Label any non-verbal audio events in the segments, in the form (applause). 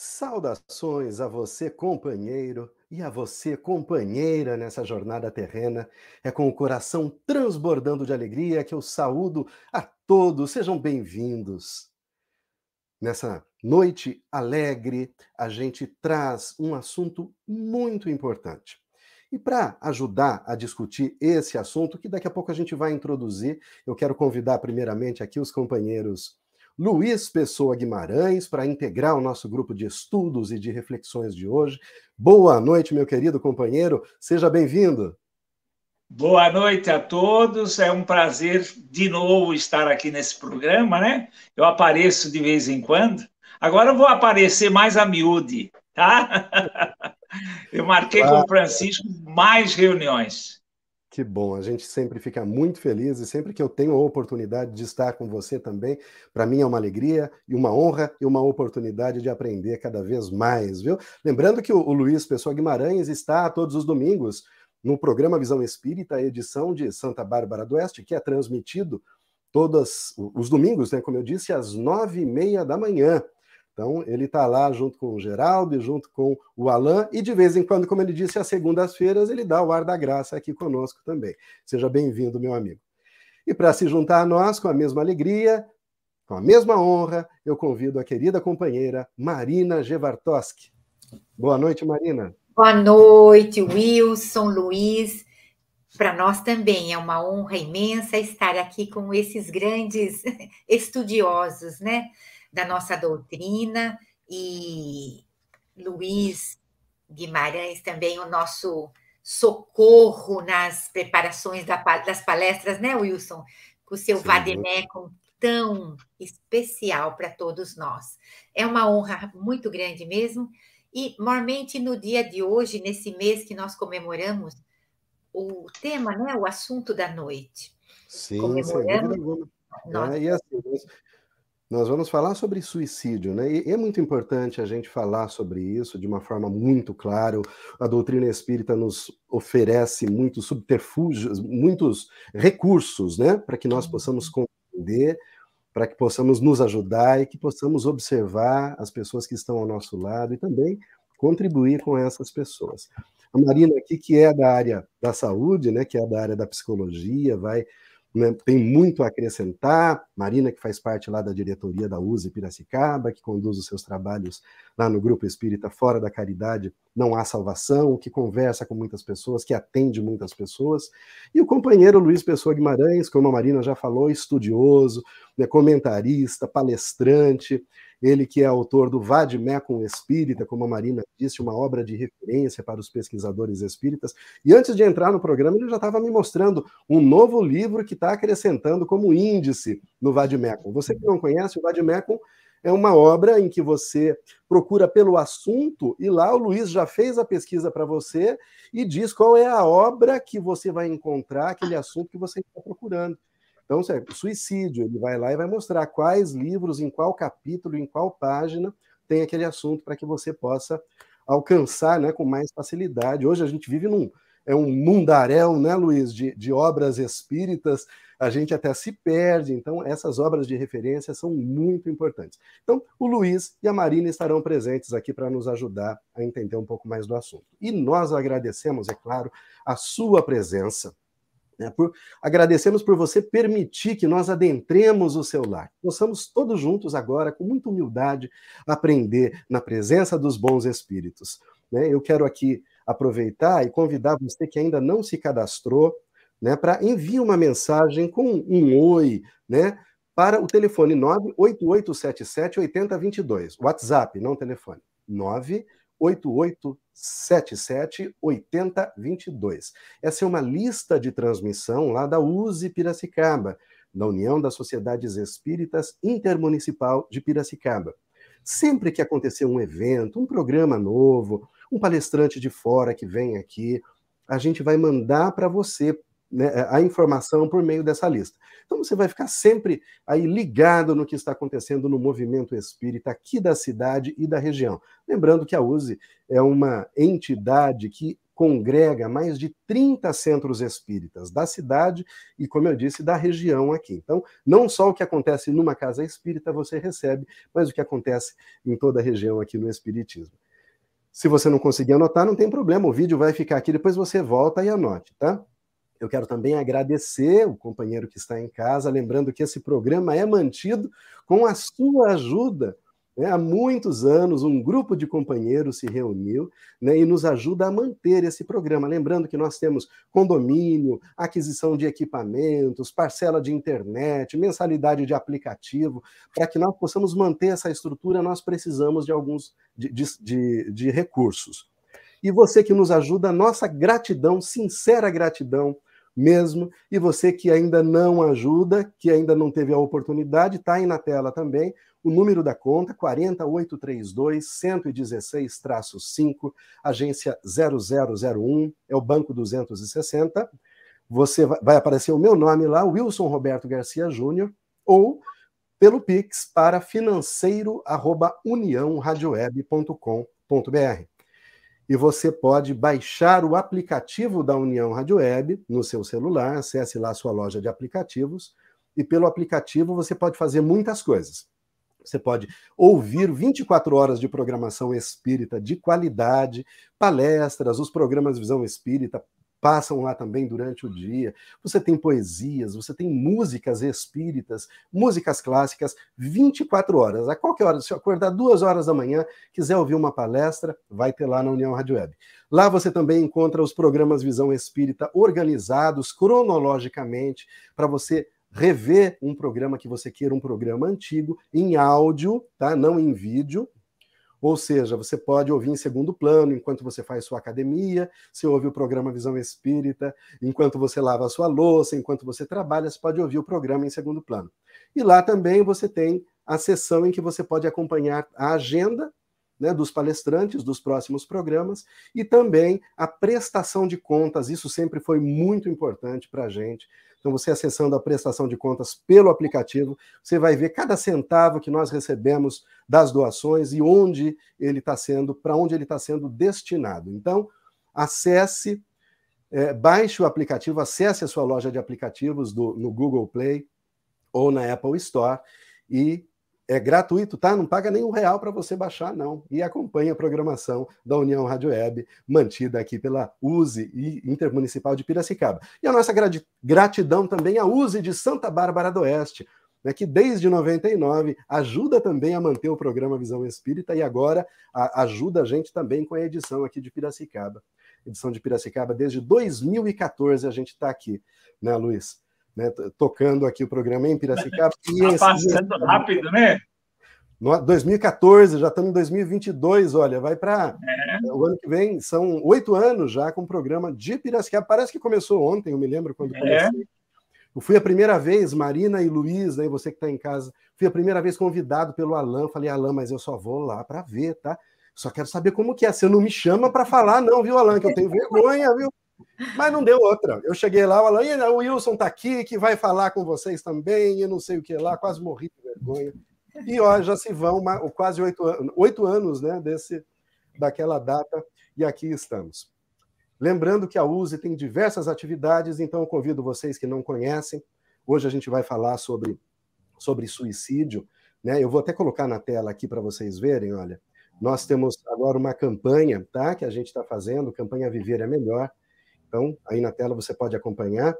Saudações a você, companheiro, e a você, companheira, nessa jornada terrena. É com o coração transbordando de alegria que eu saúdo a todos. Sejam bem-vindos. Nessa noite alegre, a gente traz um assunto muito importante. E para ajudar a discutir esse assunto, que daqui a pouco a gente vai introduzir, eu quero convidar primeiramente aqui os companheiros Luiz Pessoa Guimarães para integrar o nosso grupo de estudos e de reflexões de hoje. Boa noite, meu querido companheiro, seja bem-vindo. Boa noite a todos, é um prazer de novo estar aqui nesse programa, né? Eu apareço de vez em quando. Agora eu vou aparecer mais a miúde, tá? (laughs) Eu marquei com o Francisco mais reuniões. Que bom, a gente sempre fica muito feliz e sempre que eu tenho a oportunidade de estar com você também, para mim é uma alegria e uma honra e uma oportunidade de aprender cada vez mais, viu? Lembrando que o, Luiz Pessoa Guimarães está todos os domingos no programa Visão Espírita, edição de Santa Bárbara do Oeste, que é transmitido todos os domingos, né, como eu disse, às nove e meia da manhã. Então, ele está lá junto com o Geraldo e junto com o Alain, e de vez em quando, como ele disse, às segundas-feiras, ele dá o ar da graça aqui conosco também. Seja bem-vindo, meu amigo. E para se juntar a nós com a mesma alegria, com a mesma honra, eu convido a querida companheira Marina Gevartoski. Boa noite, Marina. Boa noite, Wilson, Luiz. Para nós também é uma honra imensa estar aqui com esses grandes (laughs) estudiosos, né? Da nossa doutrina, e Luiz Guimarães também, o nosso socorro nas preparações das palestras, né, Wilson? Com o seu Vademecum tão especial para todos nós. É uma honra muito grande mesmo. E, mormente, no dia de hoje, nesse mês que nós comemoramos, o tema, né, o assunto da noite. Sim, comemoramos. Nós... É, e assim, nós vamos falar sobre suicídio, né? E é muito importante a gente falar sobre isso de uma forma muito clara. A doutrina espírita nos oferece muitos subterfúgios, muitos recursos, né? Para que nós possamos compreender, para que possamos nos ajudar e que possamos observar as pessoas que estão ao nosso lado e também contribuir com essas pessoas. A Marina aqui, que é da área da saúde, né? Que é da área da psicologia, vai né, tem muito a acrescentar. Marina, que faz parte lá da diretoria da USE Piracicaba, que conduz os seus trabalhos lá no Grupo Espírita Fora da Caridade, Não Há Salvação, que conversa com muitas pessoas, que atende muitas pessoas. E o companheiro Luiz Pessoa Guimarães, como a Marina já falou, estudioso, né, comentarista, palestrante, ele que é autor do Vademecum Espírita, como a Marina disse, uma obra de referência para os pesquisadores espíritas. E antes de entrar no programa, ele já estava me mostrando um novo livro que está acrescentando como índice no Vademecum. Você que não conhece, o Vademecum é uma obra em que você procura pelo assunto e lá o Luiz já fez a pesquisa para você e diz qual é a obra que você vai encontrar, aquele assunto que você está procurando. Então, suicídio, ele vai lá e vai mostrar quais livros, em qual capítulo, em qual página tem aquele assunto para que você possa alcançar né, com mais facilidade. Hoje a gente vive num é um mundaréu, né, Luiz, de, de obras espíritas, a gente até se perde. Então, essas obras de referência são muito importantes. Então, o Luiz e a Marina estarão presentes aqui para nos ajudar a entender um pouco mais do assunto. E nós agradecemos, é claro, a sua presença né, por, agradecemos por você permitir que nós adentremos o seu lar. Possamos todos juntos agora, com muita humildade, aprender na presença dos bons espíritos. Né? Eu quero aqui aproveitar e convidar você que ainda não se cadastrou né, para enviar uma mensagem com um oi, né, para o telefone 98877 8022. WhatsApp, não telefone. 988 77 80 22. Essa é uma lista de transmissão lá da USE Piracicaba, da União das Sociedades Espíritas Intermunicipal de Piracicaba. Sempre que acontecer um evento, um programa novo, um palestrante de fora que vem aqui, a gente vai mandar para você né, a informação por meio dessa lista. Então você vai ficar sempre aí ligado no que está acontecendo no movimento espírita aqui da cidade e da região. Lembrando que a USE é uma entidade que congrega mais de 30 centros espíritas da cidade e, como eu disse, da região aqui. Então, não só o que acontece numa casa espírita você recebe, mas o que acontece em toda a região aqui no Espiritismo. Se você não conseguir anotar, não tem problema, o vídeo vai ficar aqui, depois você volta e anote, tá? Eu quero também agradecer o companheiro que está em casa, lembrando que esse programa é mantido com a sua ajuda. Né? Há muitos anos, um grupo de companheiros se reuniu né, e nos ajuda a manter esse programa. Lembrando que nós temos condomínio, aquisição de equipamentos, parcela de internet, mensalidade de aplicativo. Para que nós possamos manter essa estrutura, nós precisamos de alguns de, de, de recursos. E você que nos ajuda, nossa gratidão, sincera gratidão mesmo. E você que ainda não ajuda, que ainda não teve a oportunidade, está aí na tela também. O número da conta, 40832-116-5, agência 0001, é o Banco 260. Você vai aparecer o meu nome lá, Wilson Roberto Garcia Júnior, ou pelo Pix para financeiro@uniãoradioweb.com.br e você pode baixar o aplicativo da União Rádio Web no seu celular, acesse lá a sua loja de aplicativos, e pelo aplicativo você pode fazer muitas coisas. Você pode ouvir 24 horas de programação espírita de qualidade, palestras, os programas Visão Espírita, passam lá também durante o dia. Você tem poesias, você tem músicas espíritas, músicas clássicas, 24 horas. A qualquer hora, se acordar duas horas da manhã, quiser ouvir uma palestra, vai ter lá na União Rádio Web. Lá você também encontra os programas Visão Espírita organizados cronologicamente para você rever um programa que você queira, um programa antigo, em áudio, tá? Não em vídeo, ou seja, você pode ouvir em segundo plano enquanto você faz sua academia, você ouve o programa Visão Espírita, enquanto você lava a sua louça, enquanto você trabalha, você pode ouvir o programa em segundo plano. E lá também você tem a sessão em que você pode acompanhar a agenda né, dos palestrantes dos próximos programas e também a prestação de contas. Isso sempre foi muito importante para a gente. Então, você acessando a prestação de contas pelo aplicativo, você vai ver cada centavo que nós recebemos das doações e onde ele está sendo, para onde ele está sendo destinado. Então, acesse, é, baixe o aplicativo, acesse a sua loja de aplicativos do, no Google Play ou na Apple Store e é gratuito, tá? Não paga nenhum real para você baixar, não. E acompanhe a programação da União Rádio Web, mantida aqui pela USE e Intermunicipal de Piracicaba. E a nossa gratidão também à USE de Santa Bárbara do Oeste, né, que desde 99 ajuda também a manter o programa Visão Espírita e agora a, ajuda a gente também com a edição aqui de Piracicaba. Edição de Piracicaba, desde 2014 a gente está aqui, né, Luiz? Né, tocando aqui o programa em Piracicaba. (laughs) Está passando rápido, né? No 2014, já estamos em 2022, olha, vai para é. o ano que vem, são oito anos já com o programa de Piracicaba. Parece que começou ontem, eu me lembro quando é. comecei. Eu fui a primeira vez, Marina e Luiz, né, você que está em casa, fui a primeira vez convidado pelo Alain. Falei, Alain, mas eu só vou lá para ver, tá? Só quero saber como que é. Você não me chama para falar, não, viu, Alain? Que eu tenho vergonha, viu? Mas não deu outra. Eu cheguei lá, o Wilson está aqui, que vai falar com vocês também, e não sei o que lá, quase morri de vergonha. E ó, já se vão uma, quase oito, oito anos né, desse, daquela data, e aqui estamos. Lembrando que a USE tem diversas atividades, então convido vocês que não conhecem. Hoje a gente vai falar sobre, sobre suicídio. Né? Eu vou até colocar na tela aqui para vocês verem, olha. Nós temos agora uma campanha tá, que a gente está fazendo, campanha Viver é Melhor, então, aí na tela você pode acompanhar.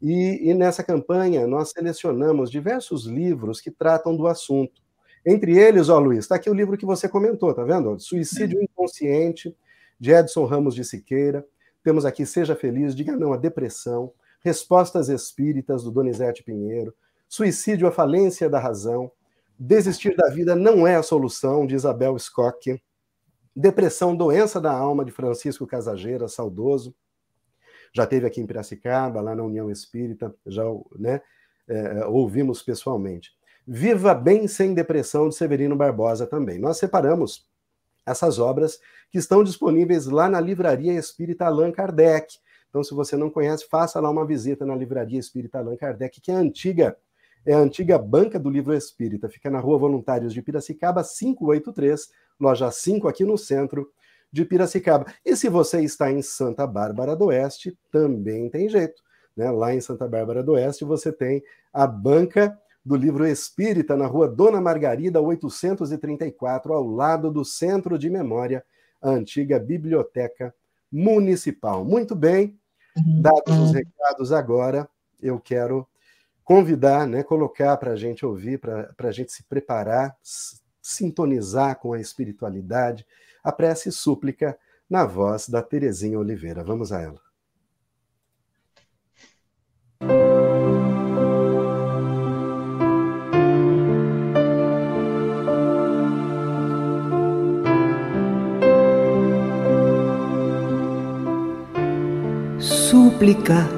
E, e, nessa campanha nós selecionamos diversos livros que tratam do assunto. Entre eles, ó, Luiz, está aqui o livro que você comentou, tá vendo? Suicídio Inconsciente, de Edson Ramos de Siqueira. Temos aqui Seja Feliz, Diga Não à Depressão, Respostas Espíritas, do Donizete Pinheiro, Suicídio à Falência da Razão, Desistir da Vida Não é a Solução, de Isabel Scott, Depressão, Doença da Alma, de Francisco Casageira, saudoso, já teve aqui em Piracicaba, lá na União Espírita, já né, é, ouvimos pessoalmente. Viva Bem Sem Depressão, de Severino Barbosa também. Nós separamos essas obras que estão disponíveis lá na Livraria Espírita Allan Kardec. Então, se você não conhece, faça lá uma visita na Livraria Espírita Allan Kardec, que é antiga, é a antiga banca do livro espírita. Fica na Rua Voluntários de Piracicaba, 583, loja 5 aqui no centro de Piracicaba. E se você está em Santa Bárbara do Oeste, também tem jeito. Né? Lá em Santa Bárbara do Oeste, você tem a banca do livro Espírita, na rua Dona Margarida, 834, ao lado do Centro de Memória, a antiga Biblioteca Municipal. Muito bem, dados os recados agora, eu quero convidar, né, colocar para a gente ouvir, para a gente se preparar, sintonizar com a espiritualidade, a prece e súplica na voz da Terezinha Oliveira. Vamos a ela. Súplica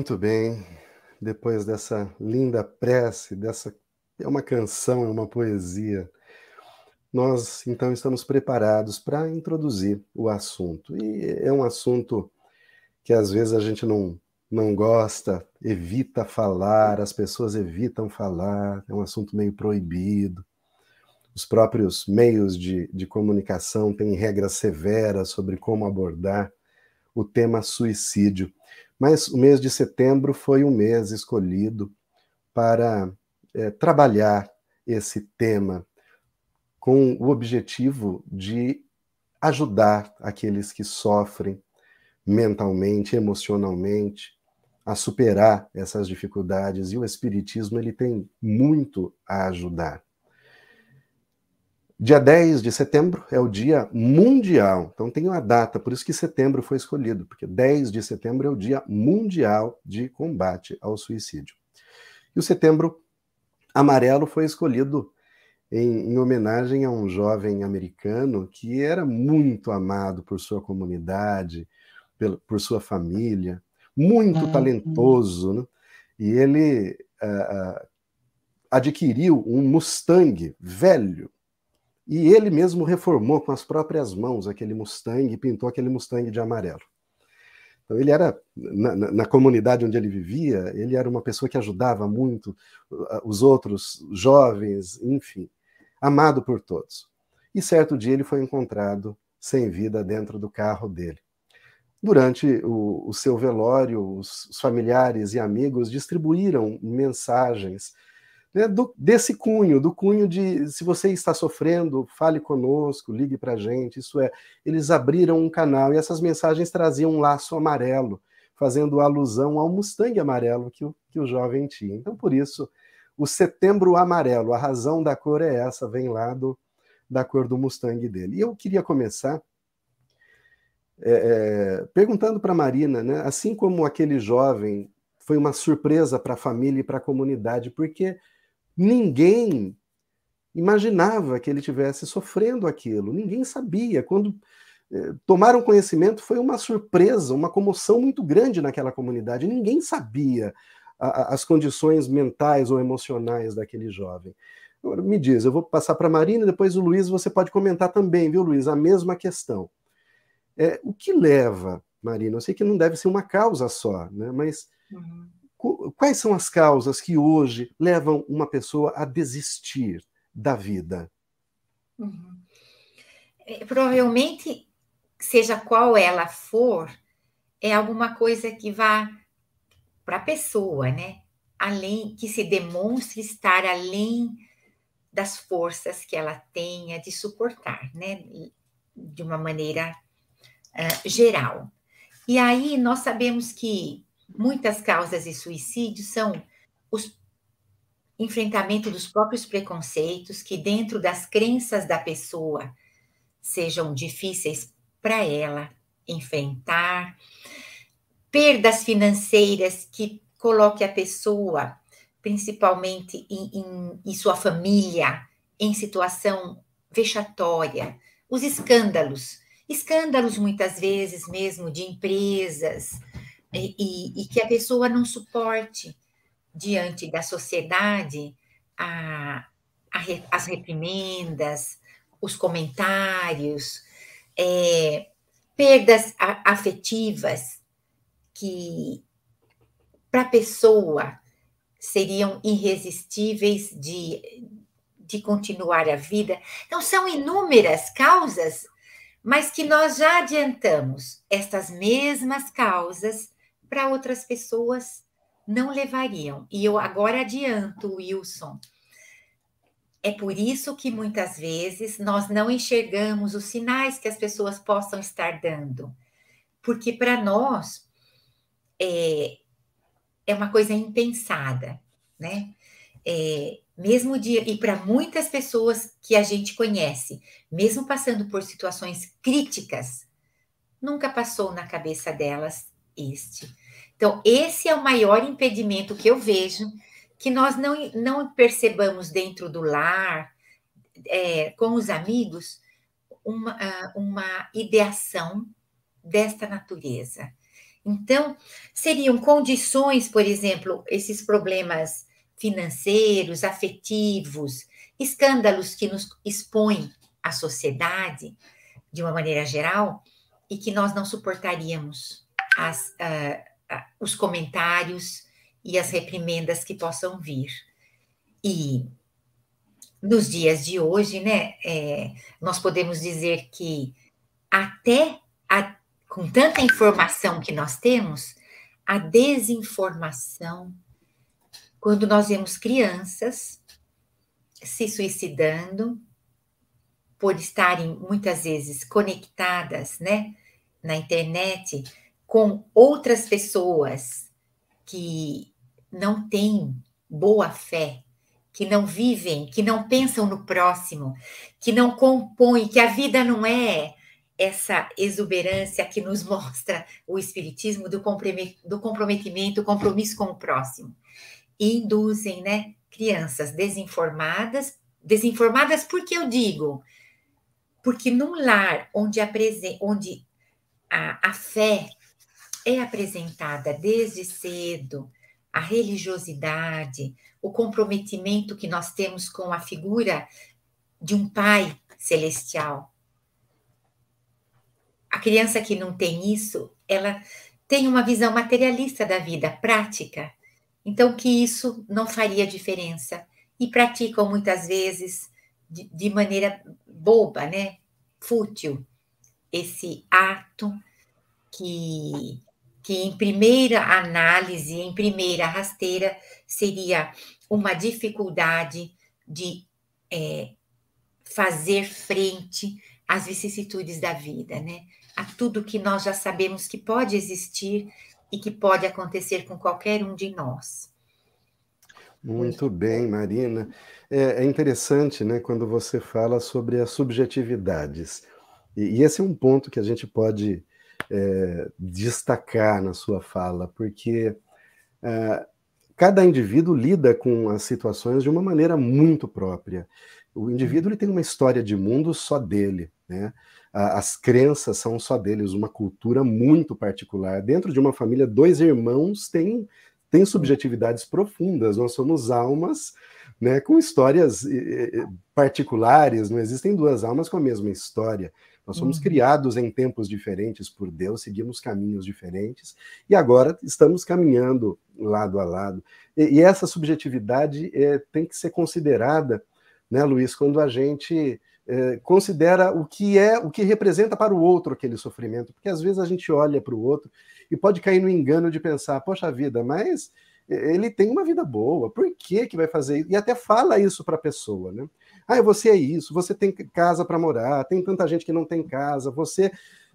Muito bem. Depois dessa linda prece, dessa é uma canção, é uma poesia. Nós então estamos preparados para introduzir o assunto. E é um assunto que às vezes a gente não não gosta, evita falar, as pessoas evitam falar, é um assunto meio proibido. Os próprios meios de, de comunicação têm regras severas sobre como abordar o tema suicídio. Mas o mês de setembro foi um mês escolhido para é, trabalhar esse tema com o objetivo de ajudar aqueles que sofrem mentalmente, emocionalmente, a superar essas dificuldades. E o Espiritismo ele tem muito a ajudar. Dia 10 de setembro é o dia mundial. Então tem uma data, por isso que setembro foi escolhido, porque 10 de setembro é o dia mundial de combate ao suicídio. E o setembro amarelo foi escolhido em, em homenagem a um jovem americano que era muito amado por sua comunidade, por sua família, muito uhum. talentoso, né? e ele uh, adquiriu um Mustang velho, e ele mesmo reformou com as próprias mãos aquele Mustang e pintou aquele Mustang de amarelo. Então, ele era, na, na, comunidade onde ele vivia, ele era uma pessoa que ajudava muito uh, os outros jovens, enfim, amado por todos. E certo dia ele foi encontrado sem vida dentro do carro dele. Durante o, o seu velório, os, os familiares e amigos distribuíram mensagens né, do, desse cunho, do cunho de se você está sofrendo, fale conosco, ligue para a gente. Isso é, eles abriram um canal e essas mensagens traziam um laço amarelo, fazendo alusão ao Mustang amarelo que o, que o jovem tinha. Então, por isso, o setembro amarelo, a razão da cor é essa, vem lá do, da cor do Mustang dele. E eu queria começar é, é, perguntando para Marina, né, assim como aquele jovem foi uma surpresa para a família e para a comunidade, porque Ninguém imaginava que ele tivesse sofrendo aquilo, ninguém sabia. Quando é, tomaram conhecimento foi uma surpresa, uma comoção muito grande naquela comunidade. Ninguém sabia a, a, as condições mentais ou emocionais daquele jovem. Agora, me diz, eu vou passar para a Marina, depois o Luiz, você pode comentar também, viu, Luiz? A mesma questão. É, o que leva, Marina? Eu sei que não deve ser uma causa só, né? mas uhum. Quais são as causas que hoje levam uma pessoa a desistir da vida? Uhum. É, provavelmente, seja qual ela for, é alguma coisa que vá para a pessoa, né? Além, que se demonstre estar além das forças que ela tenha de suportar, né? De uma maneira uh, geral. E aí nós sabemos que muitas causas de suicídio são os enfrentamento dos próprios preconceitos que dentro das crenças da pessoa sejam difíceis para ela enfrentar, perdas financeiras que coloque a pessoa, principalmente em, em, em sua família, em situação vexatória, os escândalos, escândalos muitas vezes mesmo de empresas, e, e, que a pessoa não suporte diante da sociedade a, a, as reprimendas, os comentários, é, perdas afetivas que para a pessoa seriam irresistíveis de, de continuar a vida. Então, são inúmeras causas, mas que nós já adiantamos estas mesmas causas para outras pessoas não levariam. E eu agora adianto, Wilson. É por isso que muitas vezes nós não enxergamos os sinais que as pessoas possam estar dando. Porque para nós é, é uma coisa impensada, né? É, mesmo de, e para muitas pessoas que a gente conhece, mesmo passando por situações críticas, nunca passou na cabeça delas este. Então, esse é o maior impedimento que eu vejo que nós não, não percebamos dentro do lar, é, com os amigos, uma, ah, uma ideação desta natureza. Então, seriam condições, por exemplo, esses problemas financeiros, afetivos, escândalos que nos expõem à sociedade, de uma maneira geral, e que nós não suportaríamos as, uh, os comentários e as reprimendas que possam vir. E nos dias de hoje, né, é, nós podemos dizer que até a, com tanta informação que nós temos, a desinformação, quando nós vemos crianças se suicidando por estarem muitas vezes conectadas, né, na internet com outras pessoas que não têm boa fé, que não vivem, que não pensam no próximo, que não compõem, que a vida não é essa exuberância que nos (laughs) mostra o Espiritismo do comprometimento, compromisso com o próximo. E induzem né, crianças desinformadas, desinformadas porque eu digo, porque num lar onde a, onde a, a fé é apresentada desde cedo, a religiosidade, o comprometimento que nós temos com a figura de um pai celestial. A criança que não tem isso, ela tem uma visão materialista da vida, prática. Então, que isso não faria diferença. E praticam muitas vezes de, de maneira boba, né? Fútil, esse ato que que em primeira análise, em primeira rasteira, seria uma dificuldade de é, fazer frente às vicissitudes da vida, né? A tudo que nós já sabemos que pode existir e que pode acontecer com qualquer um de nós. Muito bem, Marina. É, é interessante, né, quando você fala sobre as subjetividades. E, e esse é um ponto que a gente pode é, destacar na sua fala, porque é, cada indivíduo lida com as situações de uma maneira muito própria. O indivíduo ele tem uma história de mundo só dele. né? As crenças são só deles, uma cultura muito particular. Dentro de uma família, dois irmãos têm, têm subjetividades profundas. Nós somos almas né, com histórias particulares, não existem duas almas com a mesma história. Nós somos uhum. criados em tempos diferentes por Deus, seguimos caminhos diferentes e agora estamos caminhando lado a lado. E, e essa subjetividade é, tem que ser considerada, né, Luiz, quando a gente é, considera o que é, o que representa para o outro aquele sofrimento, porque às vezes a gente olha para o outro e pode cair no engano de pensar, poxa vida, mas ele tem uma vida boa, por que que vai fazer isso? E até fala isso para a pessoa, né? Ah, você é isso, você tem casa para morar, tem tanta gente que não tem casa, você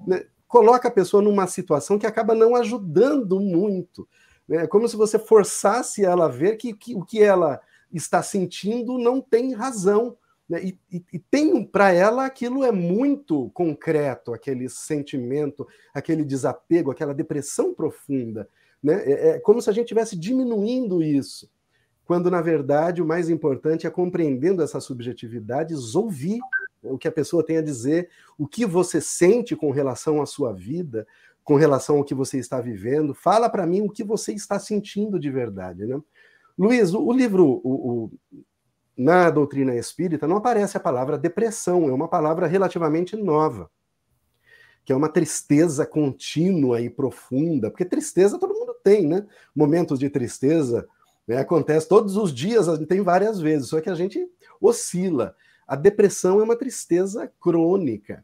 né, coloca a pessoa numa situação que acaba não ajudando muito. Né? É como se você forçasse ela a ver que, que o que ela está sentindo não tem razão. Né? E, e, e, tem para ela aquilo é muito concreto, aquele sentimento, aquele desapego, aquela depressão profunda. Né? É, é como se a gente estivesse diminuindo isso quando na verdade o mais importante é compreendendo essas subjetividades, ouvir o que a pessoa tem a dizer, o que você sente com relação à sua vida, com relação ao que você está vivendo. Fala para mim o que você está sentindo de verdade. Né? Luiz, o, o livro o, o, na doutrina espírita não aparece a palavra depressão, é uma palavra relativamente nova, que é uma tristeza contínua e profunda, porque tristeza todo mundo tem, né? Momentos de tristeza né? Acontece todos os dias, tem várias vezes, só que a gente oscila. A depressão é uma tristeza crônica.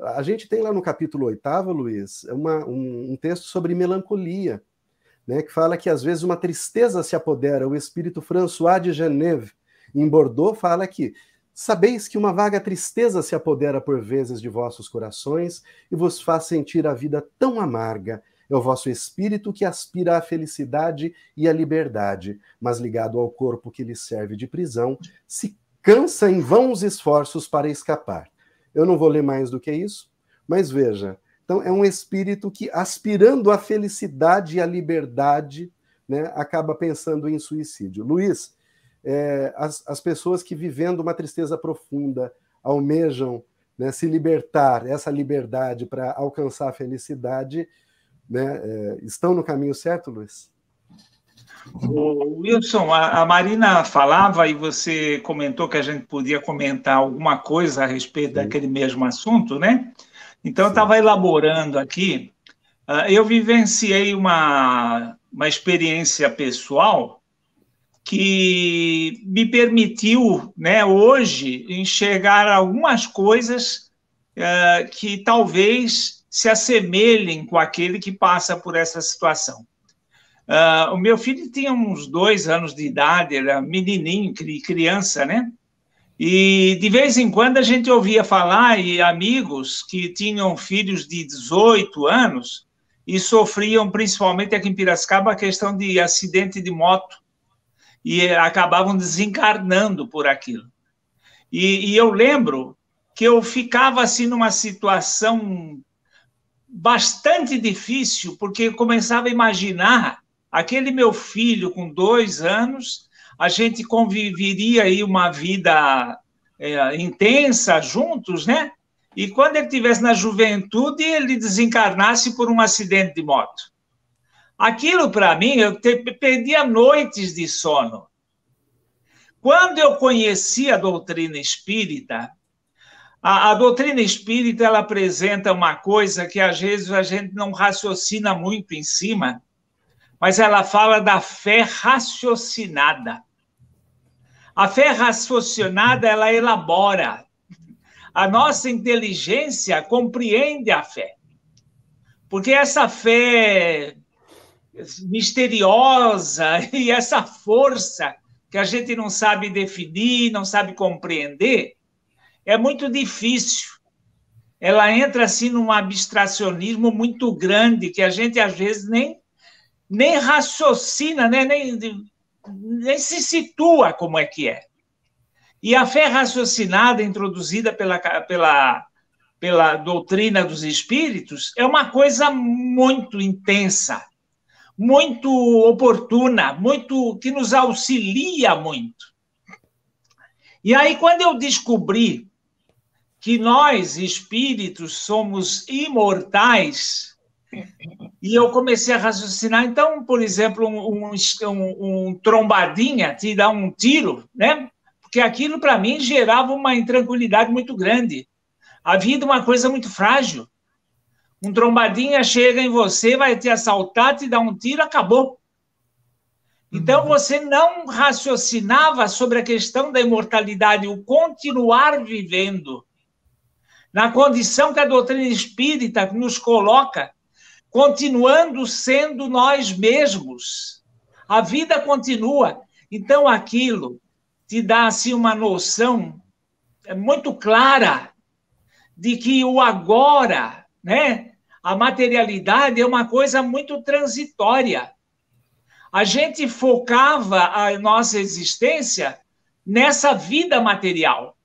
A gente tem lá no capítulo oitavo, Luiz, uma, um, um, texto sobre melancolia, né, que fala que às vezes uma tristeza se apodera. O espírito François de Geneve, em Bordeaux, fala que sabeis que uma vaga tristeza se apodera por vezes de vossos corações e vos faz sentir a vida tão amarga é o vosso espírito que aspira à felicidade e à liberdade, mas ligado ao corpo que lhe serve de prisão, se cansa em vãos esforços para escapar. Eu não vou ler mais do que isso, mas veja. Então, é um espírito que, aspirando à felicidade e à liberdade, né, acaba pensando em suicídio. Luiz, é, as, as pessoas que, vivendo uma tristeza profunda, almejam né, se libertar, essa liberdade para alcançar a felicidade, né, é, estão no caminho certo, Luiz? O Wilson, a, a, Marina falava e você comentou que a gente podia comentar alguma coisa a respeito Sim. daquele mesmo assunto, né? Então, eu estava elaborando aqui. Uh, eu vivenciei uma, uma experiência pessoal que me permitiu, né, hoje, enxergar algumas coisas uh, que talvez se assemelhem com aquele que passa por essa situação. Uh, o meu filho tinha uns dois anos de idade, era menininho, criança, né? E de vez em quando a gente ouvia falar e amigos que tinham filhos de 18 anos e sofriam, principalmente aqui em Piracicaba, a questão de acidente de moto e acabavam desencarnando por aquilo. E, e eu lembro que eu ficava assim numa situação bastante difícil, porque começava a imaginar aquele meu filho com dois anos, a gente conviveria aí uma vida é, intensa juntos, né? E quando ele estivesse na juventude, ele desencarnasse por um acidente de moto. Aquilo, para mim, eu te, perdia noites de sono. Quando eu conheci a doutrina espírita, a, a, doutrina espírita ela apresenta uma coisa que às vezes a gente não raciocina muito em cima, mas ela fala da fé raciocinada. A fé raciocinada ela elabora. A nossa inteligência compreende a fé. Porque essa fé misteriosa (laughs) e essa força que a gente não sabe definir, não sabe compreender, é muito difícil. Ela entra assim num abstracionismo muito grande que a gente às vezes nem nem raciocina, né? nem, nem se situa como é que é. E a fé raciocinada introduzida pela, pela, pela doutrina dos espíritos é uma coisa muito intensa, muito oportuna, muito que nos auxilia muito. E aí, quando eu descobri que nós, espíritos, somos imortais, e eu comecei a raciocinar, então, por exemplo, um, um, um trombadinha te dá um tiro, né? Porque aquilo para mim gerava uma intranquilidade muito grande. A vida é uma coisa muito frágil. Um trombadinha chega em você, vai te assaltar, te dá um tiro, acabou. Então uhum. você não raciocinava sobre a questão da imortalidade, o continuar vivendo. Na condição que a doutrina espírita nos coloca, continuando sendo nós mesmos. A vida continua. Então, aquilo te dá assim, uma noção é, muito clara de que o agora, né, a materialidade é uma coisa muito transitória. A gente focava a nossa existência nessa vida material.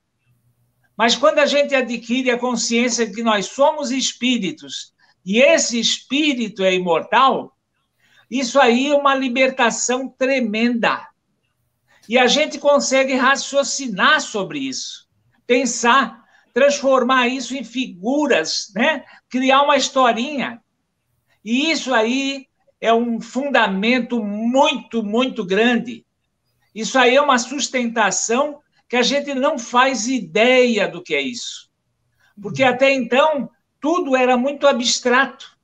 Mas quando a gente adquire a consciência de que nós somos espíritos e esse espírito é imortal, isso aí é uma libertação tremenda. E a gente consegue raciocinar sobre isso, pensar, transformar isso em figuras, né? criar uma historinha. E isso aí é um fundamento muito, muito grande. Isso aí é uma sustentação que a gente não faz ideia do que é isso. Porque até então tudo era muito abstrato.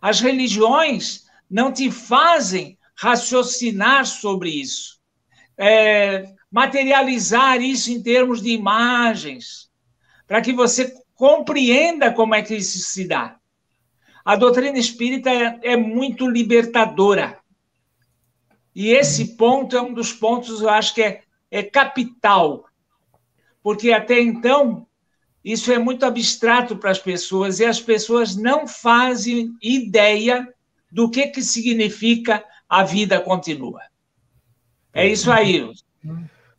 As religiões não te fazem raciocinar sobre isso, é, materializar isso em termos de imagens, para que você compreenda como é que isso se dá. A doutrina espírita é, é muito libertadora. E esse ponto é um dos pontos, eu acho que é, é capital. Porque até então, isso é muito abstrato para as pessoas e as pessoas não fazem ideia do que, que significa a vida continua. É isso aí.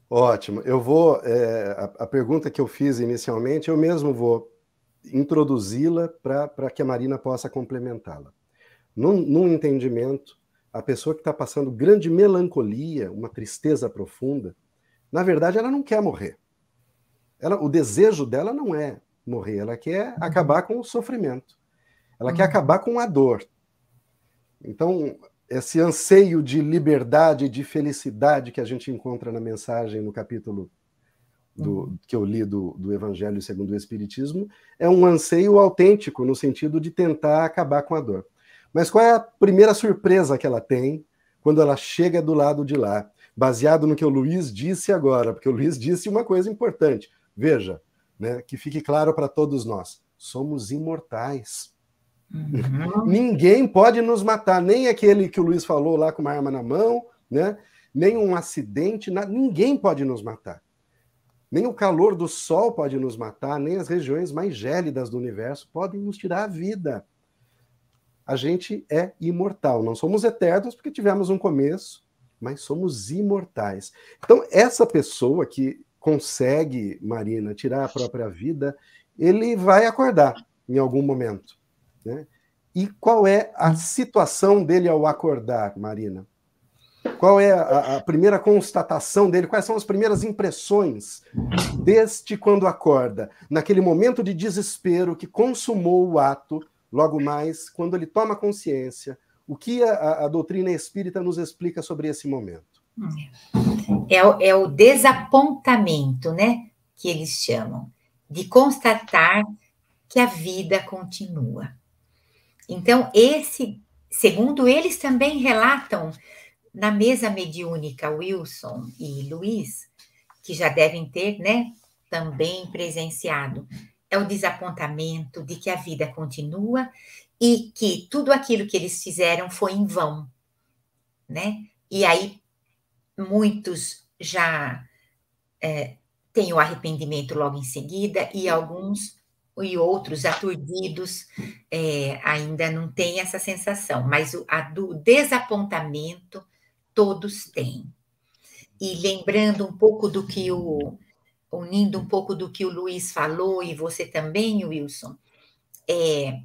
Ótimo. Eu vou. É, a, a, pergunta que eu fiz inicialmente, eu mesmo vou introduzi-la para que a Marina possa complementá-la. Num, num entendimento, a pessoa que está passando grande melancolia, uma tristeza profunda, na verdade, ela não quer morrer. Ela, o desejo dela não é morrer, ela quer uhum. acabar com o sofrimento. Ela uhum. quer acabar com a dor. Então, esse anseio de liberdade, de felicidade que a gente encontra na mensagem no capítulo do, uhum. que eu li do, do Evangelho segundo o Espiritismo, é um anseio autêntico, no sentido de tentar acabar com a dor. Mas qual é a primeira surpresa que ela tem quando ela chega do lado de lá? Baseado no que o Luiz disse agora, porque o Luiz disse uma coisa importante. Veja, né, que fique claro para todos nós: somos imortais. Uhum. (laughs) Ninguém pode nos matar, nem aquele que o Luiz falou lá com uma arma na mão, né? nem um acidente, ninguém pode nos matar. Nem o calor do sol pode nos matar, nem as regiões mais gélidas do universo podem nos tirar a vida. A gente é imortal, não somos eternos porque tivemos um começo, mas somos imortais. Então, essa pessoa que consegue, Marina, tirar a própria vida, ele vai acordar em algum momento. Né? E qual é a situação dele ao acordar, Marina? Qual é a, a, primeira constatação dele? Quais são as primeiras impressões deste quando acorda? Naquele momento de desespero que consumou o ato, logo mais, quando ele toma consciência, o que a, a doutrina espírita nos explica sobre esse momento? É, é o desapontamento, né? Que eles chamam, de constatar que a vida continua. Então, esse, segundo eles também relatam na mesa mediúnica Wilson e Luiz, que já devem ter, né, também presenciado, é o desapontamento de que a vida continua e que tudo aquilo que eles fizeram foi em vão, né? E aí muitos já é, têm o arrependimento logo em seguida e alguns e outros aturdidos é, ainda não têm essa sensação, mas o, a do desapontamento todos têm. E lembrando um pouco do que o unindo um pouco do que o Luiz falou e você também, Wilson, é,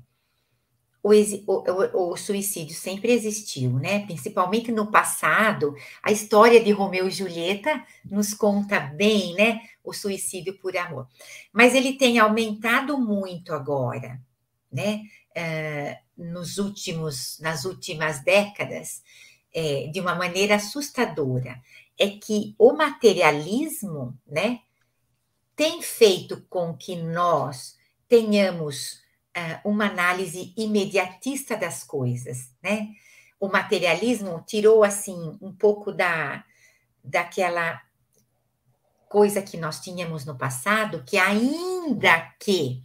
o, o, o, suicídio sempre existiu, né? Principalmente no passado, a história de Romeu e Julieta nos conta bem, né? o suicídio por amor. Mas ele tem aumentado muito agora, né? Uh, nos últimos, nas últimas décadas, é, de uma maneira assustadora. É que o materialismo, né, tem feito com que nós tenhamos uma análise imediatista das coisas, né? O materialismo tirou assim um pouco da daquela coisa que nós tínhamos no passado, que ainda que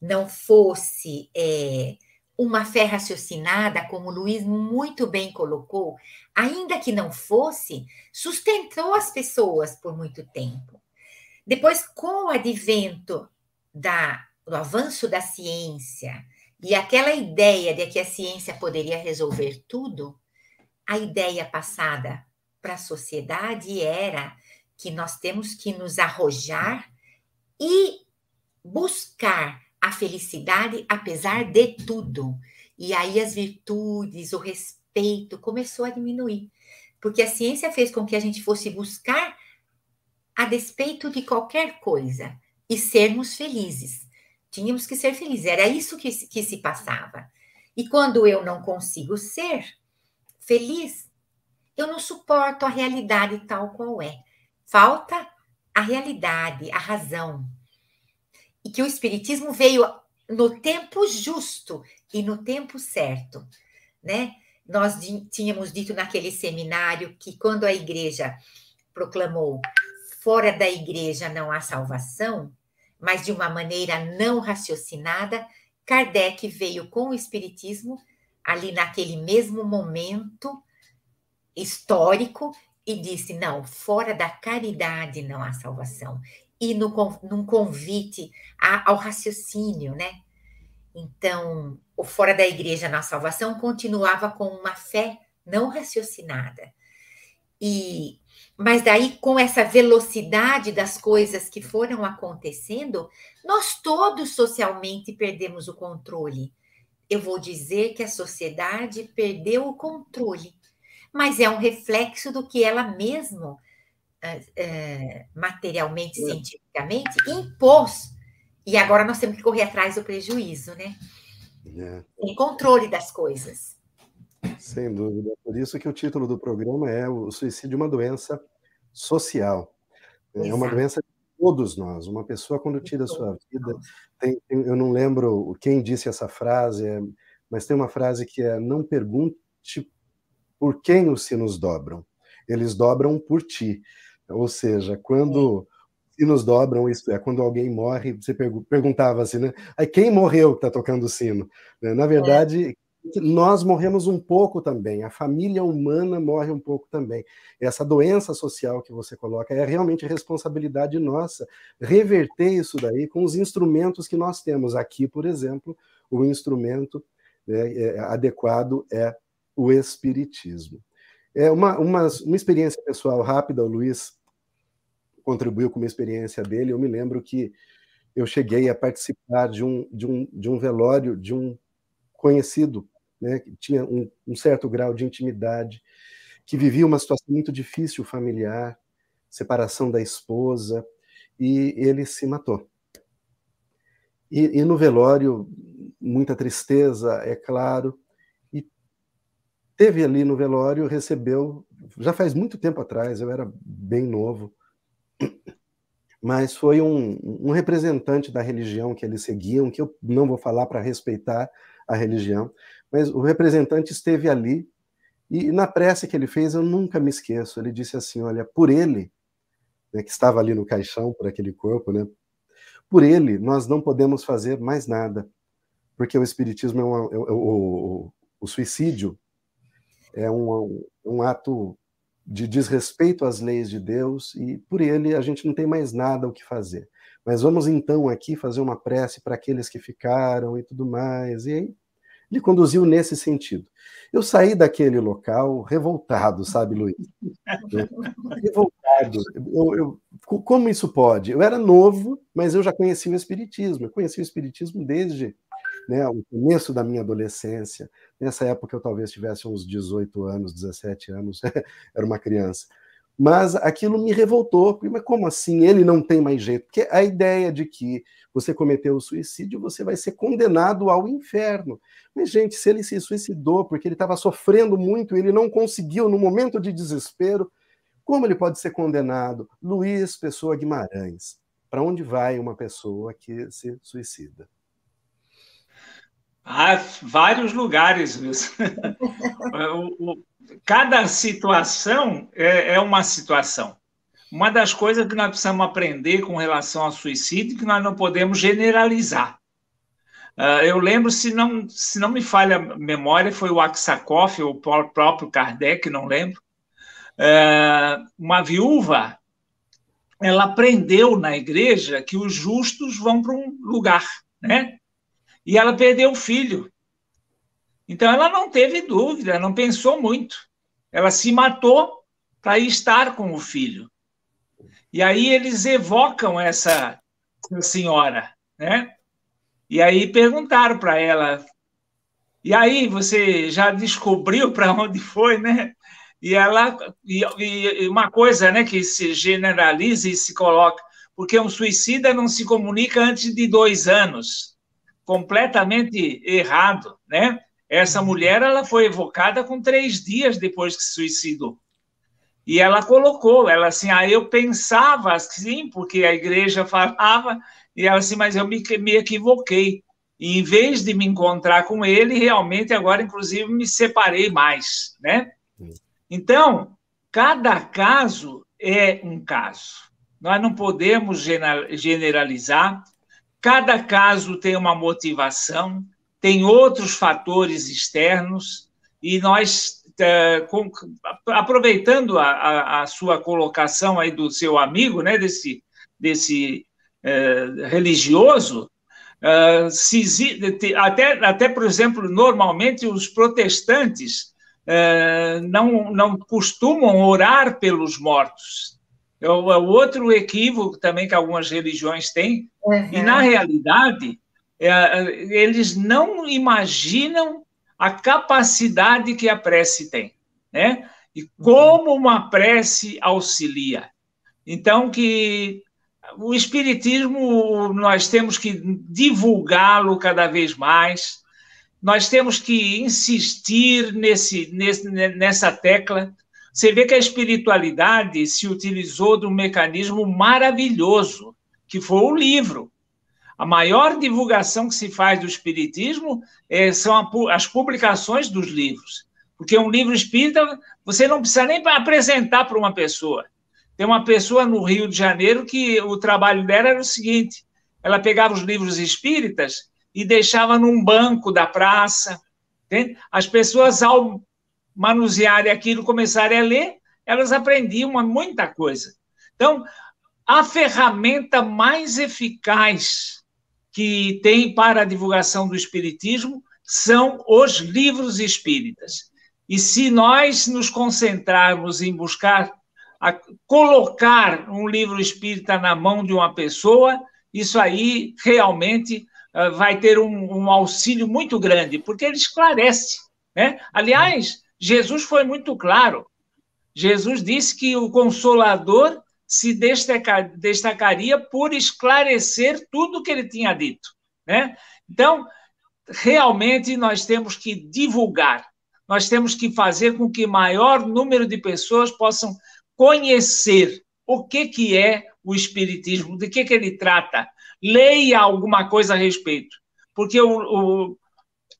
não fosse é, uma fé raciocinada, como o Luiz muito bem colocou, ainda que não fosse, sustentou as pessoas por muito tempo. Depois, com o advento da, do avanço da ciência e aquela ideia de que a ciência poderia resolver tudo, a ideia passada para a sociedade era que nós temos que nos arrojar e buscar a felicidade apesar de tudo. E aí as virtudes, o respeito começou a diminuir, porque a ciência fez com que a gente fosse buscar a despeito de qualquer coisa e sermos felizes. Tínhamos que ser felizes, era isso que, que se passava. E quando eu não consigo ser feliz, eu não suporto a realidade tal qual é. Falta a realidade, a razão. E que o Espiritismo veio no tempo justo e no tempo certo, né? Nós tínhamos dito naquele seminário que quando a igreja proclamou fora da igreja não há salvação, mas de uma maneira não raciocinada, Kardec veio com o Espiritismo ali naquele mesmo momento histórico e disse: não, fora da caridade não há salvação. E no, num convite ao raciocínio, né? Então, o fora da igreja na salvação continuava com uma fé não raciocinada. E mas daí com essa velocidade das coisas que foram acontecendo, nós todos socialmente perdemos o controle. Eu vou dizer que a sociedade perdeu o controle mas é um reflexo do que ela mesma, é, materialmente, é. cientificamente, impôs. E agora nós temos que correr atrás do prejuízo, né? É. Controle das coisas. Sem dúvida. Por isso que o título do programa é O Suicídio uma Doença Social. É uma doença de todos nós. Uma pessoa, quando tira a sua vida, tem, eu não lembro quem disse essa frase, mas tem uma frase que é: não pergunte por quem os sinos dobram? Eles dobram por ti. Ou seja, quando sinos dobram, isto é, quando alguém morre, você perguntava assim, né? Aí quem morreu que está tocando o sino? Né? Na verdade, é. Nós morremos um pouco também, a família humana morre um pouco também. Essa doença social que você coloca é realmente responsabilidade nossa reverter isso daí com os instrumentos que nós temos. Aqui, por exemplo, o instrumento né, é, adequado é o Espiritismo. É uma, uma, uma experiência pessoal rápida, o Luiz contribuiu com uma experiência dele. Eu me lembro que eu cheguei a participar de um, de um, de um velório de um conhecido, né, que tinha um, um certo grau de intimidade, que vivia uma situação muito difícil familiar, separação da esposa, e ele se matou. E, e, no velório, muita tristeza, é claro, teve ali no velório, recebeu, já faz muito tempo atrás, eu era bem novo, mas foi um, um representante da religião que eles seguiam, que eu não vou falar para respeitar a religião, mas o representante esteve ali e na prece que ele fez, eu nunca me esqueço. Ele disse assim: Olha, por ele, né, que estava ali no caixão, por aquele corpo, né, por ele, nós não podemos fazer mais nada, porque o Espiritismo é, uma, é, é o, o, suicídio é um, um ato de desrespeito às leis de Deus e por ele a gente não tem mais nada o que fazer. Mas vamos então aqui fazer uma prece para aqueles que ficaram e tudo mais. E aí ele conduziu nesse sentido. Eu saí daquele local revoltado, sabe, Luiz? revoltado. Eu, eu, como isso pode? Eu era novo, mas eu já conhecia o Espiritismo. Eu conheci o Espiritismo desde né, o começo da minha adolescência. Nessa época eu talvez tivesse uns 18 anos, 17 anos, (laughs) era uma criança. Mas aquilo me revoltou. Mas como assim? Ele não tem mais jeito? Porque a ideia de que você cometeu o suicídio, você vai ser condenado ao inferno. Mas, gente, se ele se suicidou porque ele estava sofrendo muito, ele não conseguiu, no momento de desespero, como ele pode ser condenado? Luiz Pessoa Guimarães. Para onde vai uma pessoa que se suicida? Há vários lugares, Luiz. (laughs) Cada situação é, é uma situação. Uma das coisas que nós precisamos aprender com relação ao suicídio é que nós não podemos generalizar. Uh, eu lembro, se não, se não me falha a memória, foi o Aksakoff, ou o próprio Kardec, não lembro. Uh, uma viúva, ela aprendeu na igreja que os justos vão para um lugar, né? E ela perdeu o filho. Então ela não teve dúvida, não pensou muito. Ela se matou para estar com o filho. E aí eles evocam essa senhora, né? E aí perguntaram para ela: "E aí você já descobriu (laughs) para onde foi, né?" E ela e, e uma coisa, né, que se generaliza e se coloca, porque um suicida não se comunica antes de dois anos completamente errado, né? Essa mulher ela foi evocada com três dias depois que se suicidou. E ela colocou, ela assim, ah, eu pensava assim, porque a igreja (laughs) falava, e ela assim, mas eu me, me equivoquei. E em vez de me encontrar com ele, realmente agora, inclusive, me separei mais, né? Então, cada caso é um caso. Nós não podemos generalizar, Cada caso tem uma motivação, tem outros fatores externos, e nós, é, com, aproveitando a, a, a, sua colocação aí do seu amigo, né, desse, desse é, religioso, é, se, até, até, por exemplo, normalmente os protestantes é, não, não costumam orar pelos mortos, é o, é o outro equívoco também que algumas religiões têm. Uhum. E, na realidade, é, eles não imaginam a capacidade que a prece tem, né? E como uma prece auxilia. Então, que o Espiritismo, nós temos que divulgá-lo cada vez mais, nós temos que insistir nesse, nesse, nessa tecla você vê que a espiritualidade se utilizou de um mecanismo maravilhoso, que foi o livro. A maior divulgação que se faz do espiritismo é, são as publicações dos livros. Porque um livro espírita, você não precisa nem apresentar para uma pessoa. Tem uma pessoa no Rio de Janeiro que o trabalho dela era o seguinte: ela pegava os livros espíritas e deixava num banco da praça. Entende? As pessoas, ao manusearem aquilo, começarem a ler, elas aprendiam muita coisa. Então, a ferramenta mais eficaz que tem para a divulgação do Espiritismo são os livros espíritas. E se nós nos concentrarmos em buscar colocar um livro espírita na mão de uma pessoa, isso aí realmente uh, vai ter um, um, auxílio muito grande, porque ele esclarece. Né? Aliás, Jesus foi muito claro. Jesus disse que o Consolador se destacaria por esclarecer tudo o que ele tinha dito. Né? Então, realmente nós temos que divulgar, nós temos que fazer com que maior número de pessoas possam conhecer o que, que é o Espiritismo, de que, que ele trata, leia alguma coisa a respeito. Porque o, o,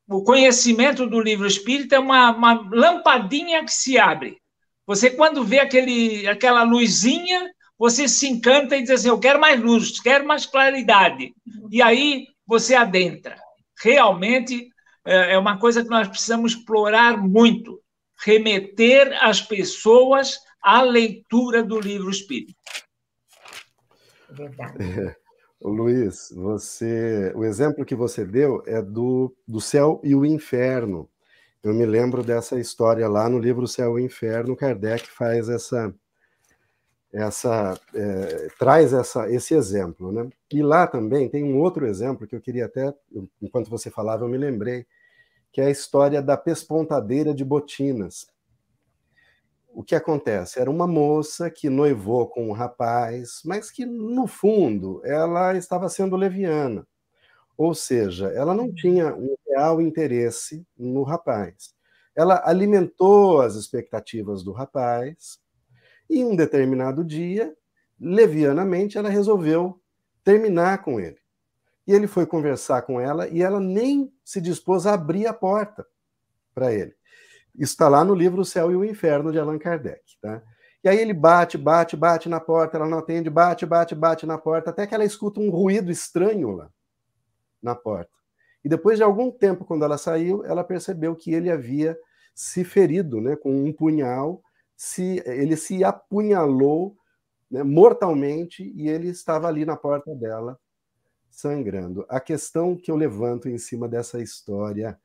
o conhecimento do livro espírita é uma, uma lampadinha que se abre. Você, quando vê aquele, aquela luzinha, você se encanta e diz assim: Eu quero mais luz, quero mais claridade. E aí você adentra. Realmente é, é uma coisa que nós precisamos explorar muito remeter as pessoas à leitura do livro. Verdade. É. (laughs) Luiz, você, o exemplo que você deu é do, do céu e o inferno. Eu me lembro dessa história lá no livro Céu e Inferno, Kardec faz essa, essa é, traz essa, esse exemplo, né? E lá também tem um outro exemplo que eu queria até, enquanto você falava, eu me lembrei, que é a história da pespontadeira de botinas. o que acontece? Era uma moça que noivou com um rapaz, mas que, no fundo, ela estava sendo leviana. Ou seja, ela não tinha um real interesse no rapaz. Ela alimentou as expectativas do rapaz e, um determinado dia, levianamente, ela resolveu terminar com ele. E ele foi conversar com ela e ela nem se dispôs a abrir a porta para ele. Está lá no livro O Céu e o Inferno, de Allan Kardec. Tá? E aí ele bate, bate, bate na porta, ela não atende, bate, bate, bate na porta, até que ela escuta um ruído estranho lá na porta. E depois de algum tempo, quando ela saiu, ela percebeu que ele havia se ferido né, com um punhal, se, ele se apunhalou né, mortalmente e ele estava ali na porta dela, sangrando. A questão que eu levanto em cima dessa história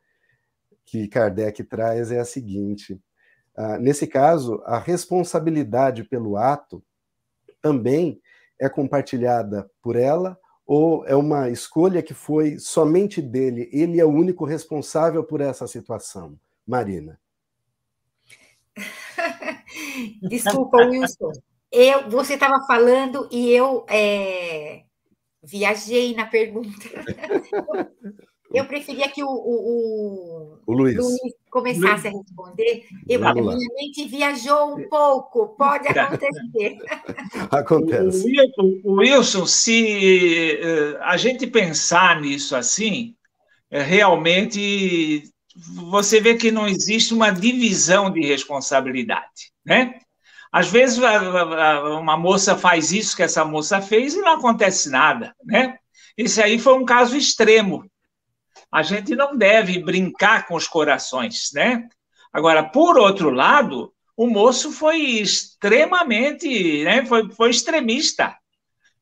que Kardec traz é a seguinte: uh, nesse caso, a responsabilidade pelo ato também é compartilhada por ela ou é uma escolha que foi somente dele? Ele é o único responsável por essa situação, Marina. Desculpa, Wilson. Eu, você estava falando e eu é, viajei na pergunta. (laughs) Eu preferia que o, o, o, Luiz. Luiz. começasse Luiz. a responder. Eu, minha mente viajou um pouco, pode (laughs) acontecer. Acontece. O Wilson, se eh, a gente pensar nisso assim, eh, realmente você vê que não existe uma divisão de responsabilidade, né? Às vezes uma moça faz isso que essa moça fez e não acontece nada, né? Esse aí foi um caso extremo, a gente não deve brincar com os corações, né? Agora, por outro lado, o moço foi extremamente, né? Foi, foi extremista.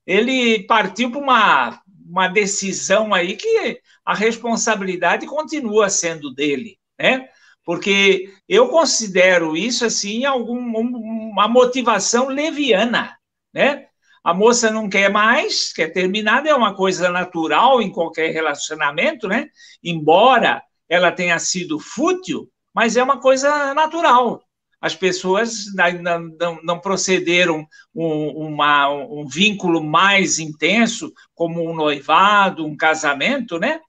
Ele partiu para uma, uma decisão aí que a responsabilidade continua sendo dele, né? Porque eu considero isso assim algum, uma motivação leviana, né? a moça não quer mais, quer terminar, é uma coisa natural em qualquer relacionamento, né? Embora ela tenha sido fútil, mas é uma coisa natural. As pessoas não, não, procederam um, uma, um vínculo mais intenso, como um noivado, um casamento, né?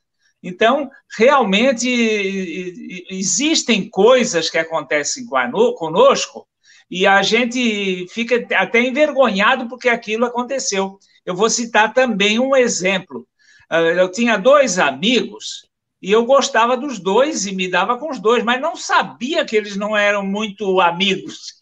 Então, realmente, existem coisas que acontecem conosco e a gente fica até envergonhado porque aquilo aconteceu. Eu vou citar também um exemplo. Ah, eu tinha dois amigos e eu gostava dos dois e me dava com os dois, mas não sabia que eles não eram muito amigos.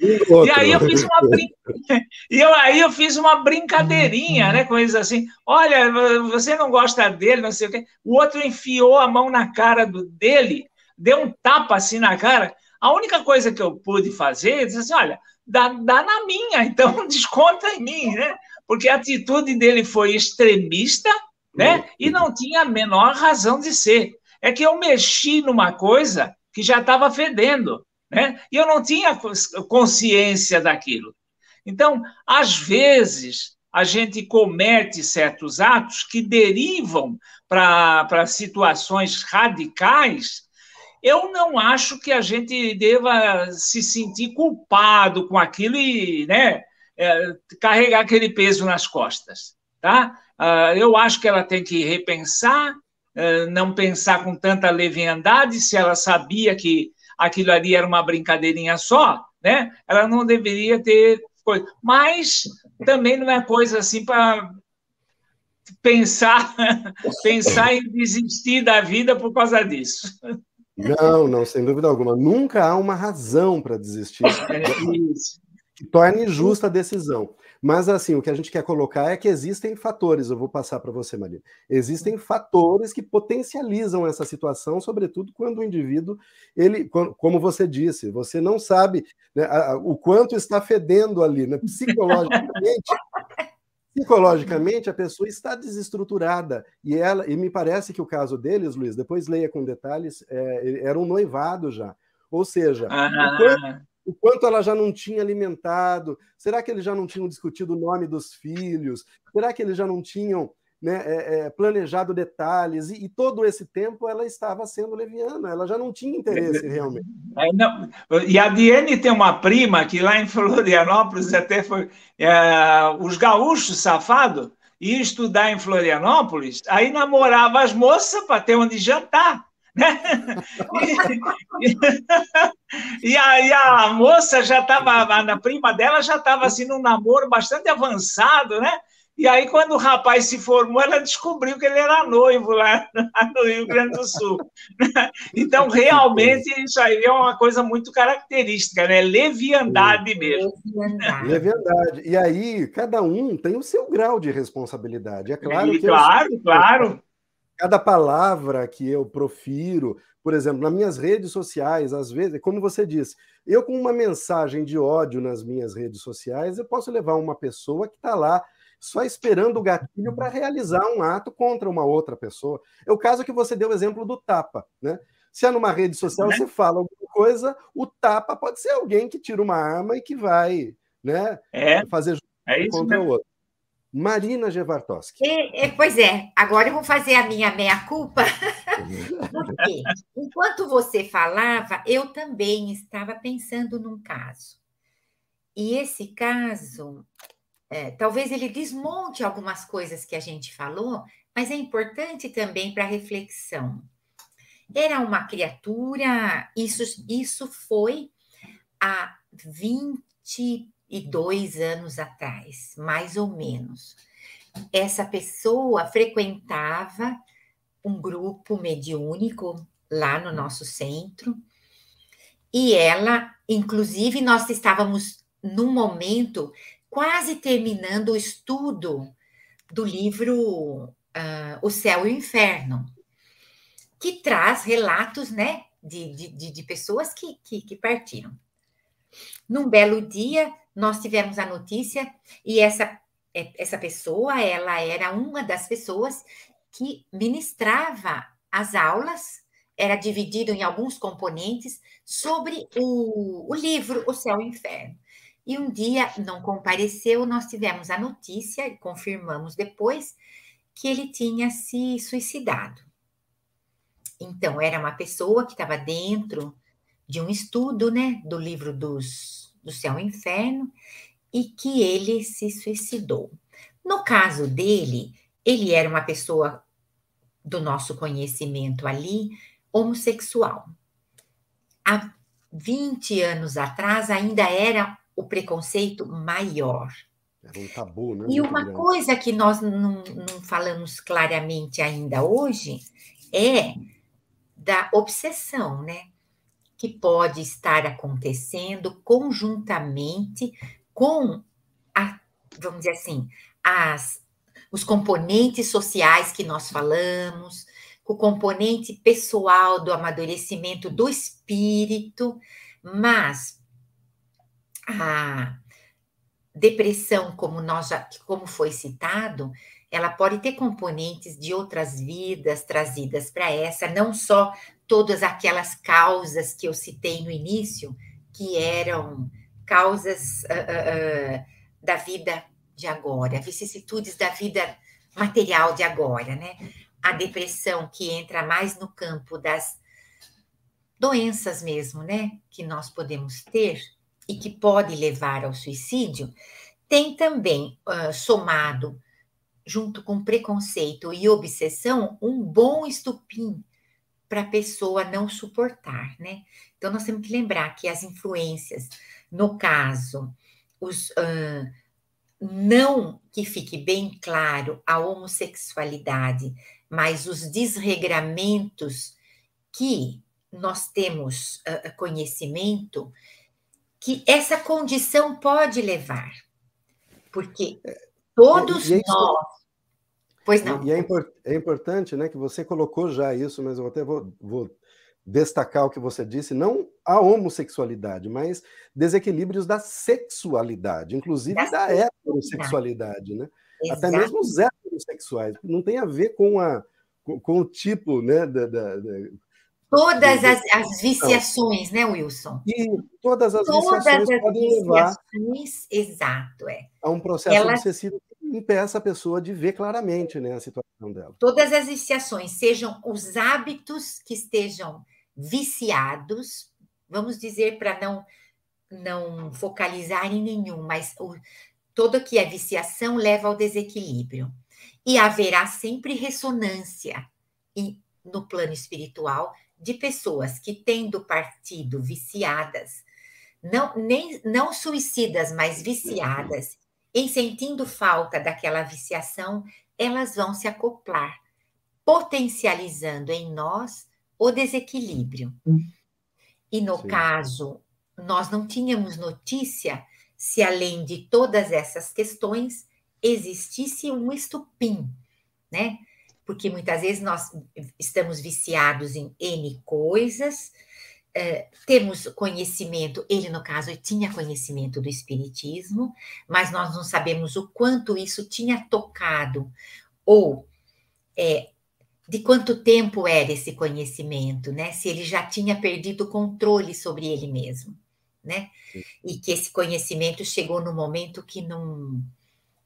E, (laughs) aí eu fiz uma (laughs) e eu, aí eu fiz uma brincadeirinha, né, com eles assim. Olha, você não gosta dele, não sei o quê. O outro enfiou a mão na cara do, dele, deu um tapa assim na cara. A única coisa que eu pude fazer é dizer assim: olha, dá, dá na minha, então (laughs) desconta em mim, né? Porque a atitude dele foi extremista, né? E não tinha a menor razão de ser. É que eu mexi numa coisa que já estava fedendo, né? E eu não tinha consciência daquilo. Então, às vezes, a gente comete certos atos que derivam para situações radicais eu não acho que a gente deva se sentir culpado com aquilo e né, é, carregar aquele peso nas costas. Tá? Uh, eu acho que ela tem que repensar, uh, não pensar com tanta leviandade, se ela sabia que aquilo ali era uma brincadeirinha só, né? ela não deveria ter coisa. Mas também não é coisa assim para pensar, (laughs) pensar em desistir da vida por causa disso. Não, não, sem dúvida alguma. Nunca há uma razão para desistir (laughs) é que torne justa a decisão. Mas, assim, o que a gente quer colocar é que existem fatores, eu vou passar para você, Maria. Existem fatores que potencializam essa situação, sobretudo quando o indivíduo, ele, como você disse, você não sabe né, o quanto está fedendo ali, né, psicologicamente. (laughs) Psicologicamente, a pessoa está desestruturada. E ela, e me parece que o caso deles, Luiz, depois leia com detalhes, é, era um noivado já. Ou seja, ah. o, quanto, o, quanto, ela já não tinha alimentado, será que eles já não tinham discutido o nome dos filhos? Será que eles já não tinham né, é, é, planejado detalhes, e, e, todo esse tempo ela estava sendo leviana, ela já não tinha interesse realmente. É, não, e a Diane tem uma prima que lá em Florianópolis até foi. É, os gaúchos safados iam estudar em Florianópolis, aí namorava as moças para ter onde jantar. Né? E, (laughs) e, aí a moça já estava, a prima dela já estava assim num namoro bastante avançado, né? E aí, quando o rapaz se formou, ela descobriu que ele era noivo lá (laughs) no Rio Grande do Sul. (laughs) Então, realmente, isso aí é uma coisa muito característica, né? Leviandade mesmo. Leviandade. E aí, cada um tem o seu grau de responsabilidade. É claro e, que. Claro, eu... claro. Cada palavra que eu profiro, por exemplo, nas minhas redes sociais, às vezes, como você disse, eu com uma mensagem de ódio nas minhas redes sociais, eu posso levar uma pessoa que está lá só esperando o gatilho para realizar um ato contra uma outra pessoa. É o caso que você deu o exemplo do tapa, né? Se é numa rede social, né? você fala alguma coisa, o tapa pode ser alguém que tira uma arma e que vai né, é, fazer é contra o outro. Marina Gevartoski. É, é, pois é, agora eu vou fazer a minha meia-culpa. (laughs) Porque, enquanto você falava, eu também estava pensando num caso. E esse caso é, talvez ele desmonte algumas coisas que a gente falou, mas é importante também para reflexão. Era uma criatura, isso, isso foi há 22 anos atrás, mais ou menos. Essa pessoa frequentava um grupo mediúnico lá no nosso centro, e ela, inclusive, nós estávamos num momento quase terminando o estudo do livro uh, O Céu e o Inferno, que traz relatos né, de, de, de pessoas que, que, que partiram. Num belo dia, nós tivemos a notícia e essa, essa pessoa, ela era uma das pessoas que ministrava as aulas, era dividido em alguns componentes, sobre o, o livro O Céu e o Inferno. E um dia não compareceu, nós tivemos a notícia, e confirmamos depois, que ele tinha se suicidado. Então, era uma pessoa que estava dentro de um estudo, né, do livro dos, do Céu e Inferno, e que ele se suicidou. No caso dele, ele era uma pessoa do nosso conhecimento ali, homossexual. Há 20 anos atrás ainda era o preconceito maior. Era um tabu, né? E uma grande. coisa que nós não, não falamos claramente ainda hoje é da obsessão, né? Que pode estar acontecendo conjuntamente com, a, vamos dizer assim, as, os componentes sociais que nós falamos, o componente pessoal do amadurecimento do espírito, mas a depressão, como nós já, como foi citado, ela pode ter componentes de outras vidas trazidas para essa, não só todas aquelas causas que eu citei no início, que eram causas uh, uh, da vida de agora, vicissitudes da vida material de agora, né? A depressão que entra mais no campo das doenças mesmo, né? Que nós podemos ter, e que pode levar ao suicídio, tem também uh, somado, junto com preconceito e obsessão, um bom estupim para a pessoa não suportar, né? Então, nós temos que lembrar que as influências, no caso, os. Uh, não que fique bem claro a homossexualidade, mas os desregramentos que nós temos uh, conhecimento que essa condição pode levar. Porque todos e, e é nós. Pois não. E é, import, é, importante né, que você colocou já isso, mas eu até vou, vou destacar o que você disse, não a homossexualidade, mas desequilíbrios da sexualidade, inclusive da, da heterossexualidade, né? Até mesmo os heterossexuais. Não tem a ver com, a, com, com o tipo né, da, da, da Todas as, as viciações, né, Wilson? E todas as todas viciações as podem viciações, levar. Exato, é. A um processo Elas, obsessivo impeça a pessoa de ver claramente né, a situação dela. Todas as viciações, sejam os hábitos que estejam viciados, vamos dizer para não não focalizar em nenhum, mas o, todo que é viciação leva ao desequilíbrio. E haverá sempre ressonância e, no plano espiritual de pessoas que, tendo partido viciadas, não, nem, não suicidas, mas viciadas, em sentindo falta daquela viciação, elas vão se acoplar, potencializando em nós o desequilíbrio. E no Sim. caso, nós não tínhamos notícia se, além de todas essas questões, existisse um estupim, né? Porque muitas vezes nós estamos viciados em N coisas, é, temos conhecimento, ele no caso tinha conhecimento do Espiritismo, mas nós não sabemos o quanto isso tinha tocado, ou é, de quanto tempo era esse conhecimento, né? Se ele já tinha perdido o controle sobre ele mesmo, né? E que esse conhecimento chegou no momento que não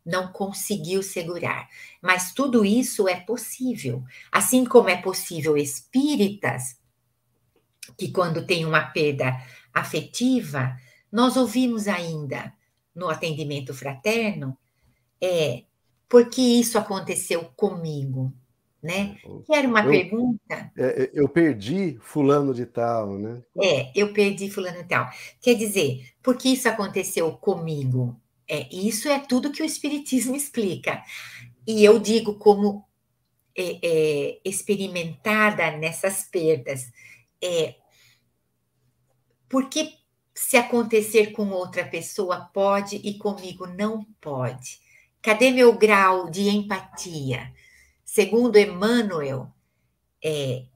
não conseguiu segurar. Mas tudo isso é possível. Assim como é possível espíritas que quando tem uma perda afetiva, nós ouvimos ainda no atendimento fraterno, é porque isso aconteceu comigo, né? Que era uma eu, pergunta. É, é, eu perdi fulano de tal, né? É, eu perdi fulano de tal. Quer dizer, porque isso aconteceu comigo? É, isso é tudo que o Espiritismo explica. E eu digo como é, é, experimentada nessas perdas é porque se acontecer com outra pessoa pode e comigo não pode? Cadê meu grau de empatia? Segundo Emmanuel, é,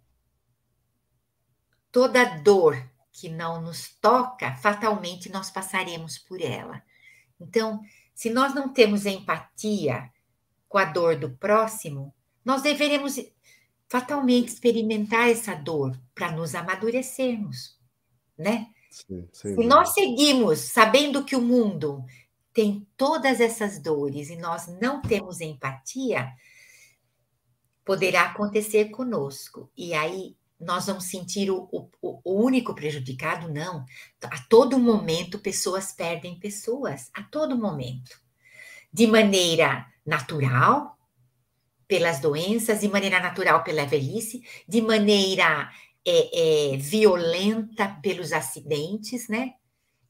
toda dor que não nos toca, fatalmente nós passaremos por ela. Então, se nós não temos empatia com a dor do próximo, nós deveremos fatalmente experimentar essa dor para nos amadurecermos, né? Sim, Se nós seguimos sabendo que o mundo tem todas essas dores e nós não temos empatia, poderá acontecer conosco. E aí nós vamos sentir o, o, o, único prejudicado? Não. A todo momento, pessoas perdem pessoas, a todo momento. De maneira natural, pelas doenças, de maneira natural pela velhice, de maneira é, é, violenta pelos acidentes, né?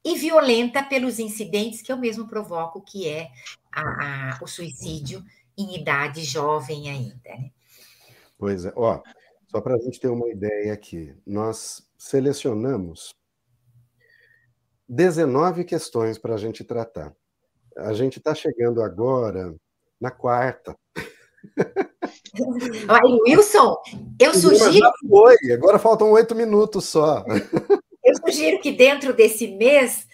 E violenta pelos incidentes que eu mesmo provoco, que é a, a, o suicídio em idade jovem ainda. Né? Pois é, ó, só para a gente ter uma ideia aqui, nós selecionamos 19 questões para a gente tratar. A gente está chegando agora na quarta. Aí, Wilson, eu sugiro. Foi, agora faltam oito minutos só. Eu sugiro que dentro desse mês,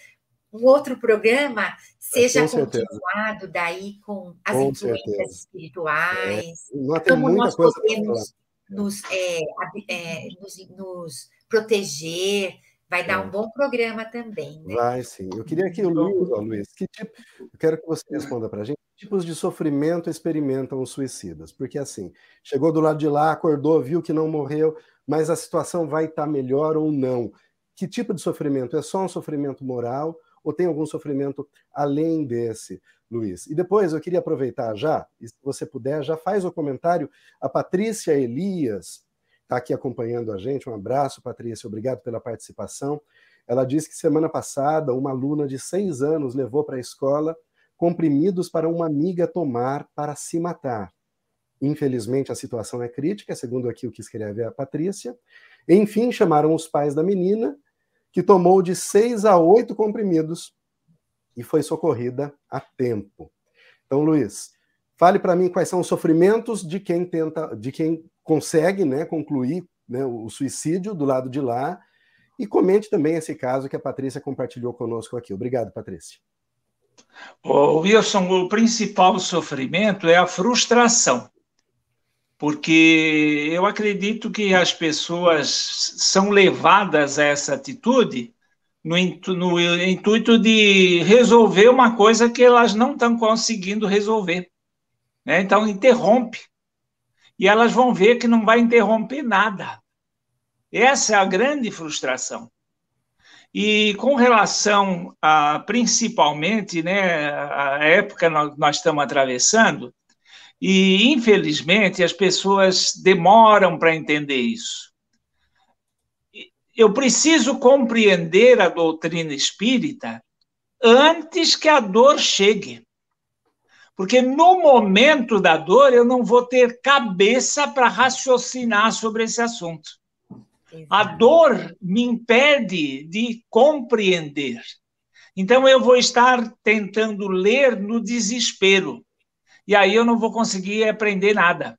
um outro programa seja com continuado daí com as com influências certeza. espirituais. É, como nós podemos nos, é, é, nos, nos, proteger. Vai dar um bom programa também. Né? Vai sim. Eu queria que o Luiz, ó, Luiz, que tipo, eu quero que você responda para a gente tipos de sofrimento experimentam os suicidas? Porque assim, chegou do lado de lá, acordou, viu que não morreu, mas a situação vai estar tá melhor ou não? Que tipo de sofrimento? É só um sofrimento moral ou tem algum sofrimento além desse, Luiz? E depois eu queria aproveitar já, e se você puder, já faz o comentário. A Patrícia Elias está aqui acompanhando a gente. Um abraço, Patrícia, obrigado pela participação. Ela disse que semana passada uma aluna de seis anos levou para a escola comprimidos para uma amiga tomar para se matar. Infelizmente, a situação é crítica, segundo aqui o que escreve a Patrícia. Enfim, chamaram os pais da menina, que tomou de seis a oito comprimidos e foi socorrida a tempo. Então, Luiz, fale para mim quais são os sofrimentos de quem tenta, de quem consegue, né, concluir né, o suicídio do lado de lá e comente também esse caso que a Patrícia compartilhou conosco aqui. Obrigado, Patrícia. O Wilson, o principal sofrimento é a frustração, porque eu acredito que as pessoas são levadas a essa atitude no, no intuito de resolver uma coisa que elas não estão conseguindo resolver. Né? Então, interrompe. E elas vão ver que não vai interromper nada. Essa é a grande frustração. E com relação a, principalmente, né, a época nós, nós estamos atravessando, e infelizmente as pessoas demoram para entender isso. Eu preciso compreender a doutrina espírita antes que a dor chegue. Porque no momento da dor eu não vou ter cabeça para raciocinar sobre esse assunto. A dor me impede de compreender. Então eu vou estar tentando ler no desespero. E aí eu não vou conseguir aprender nada.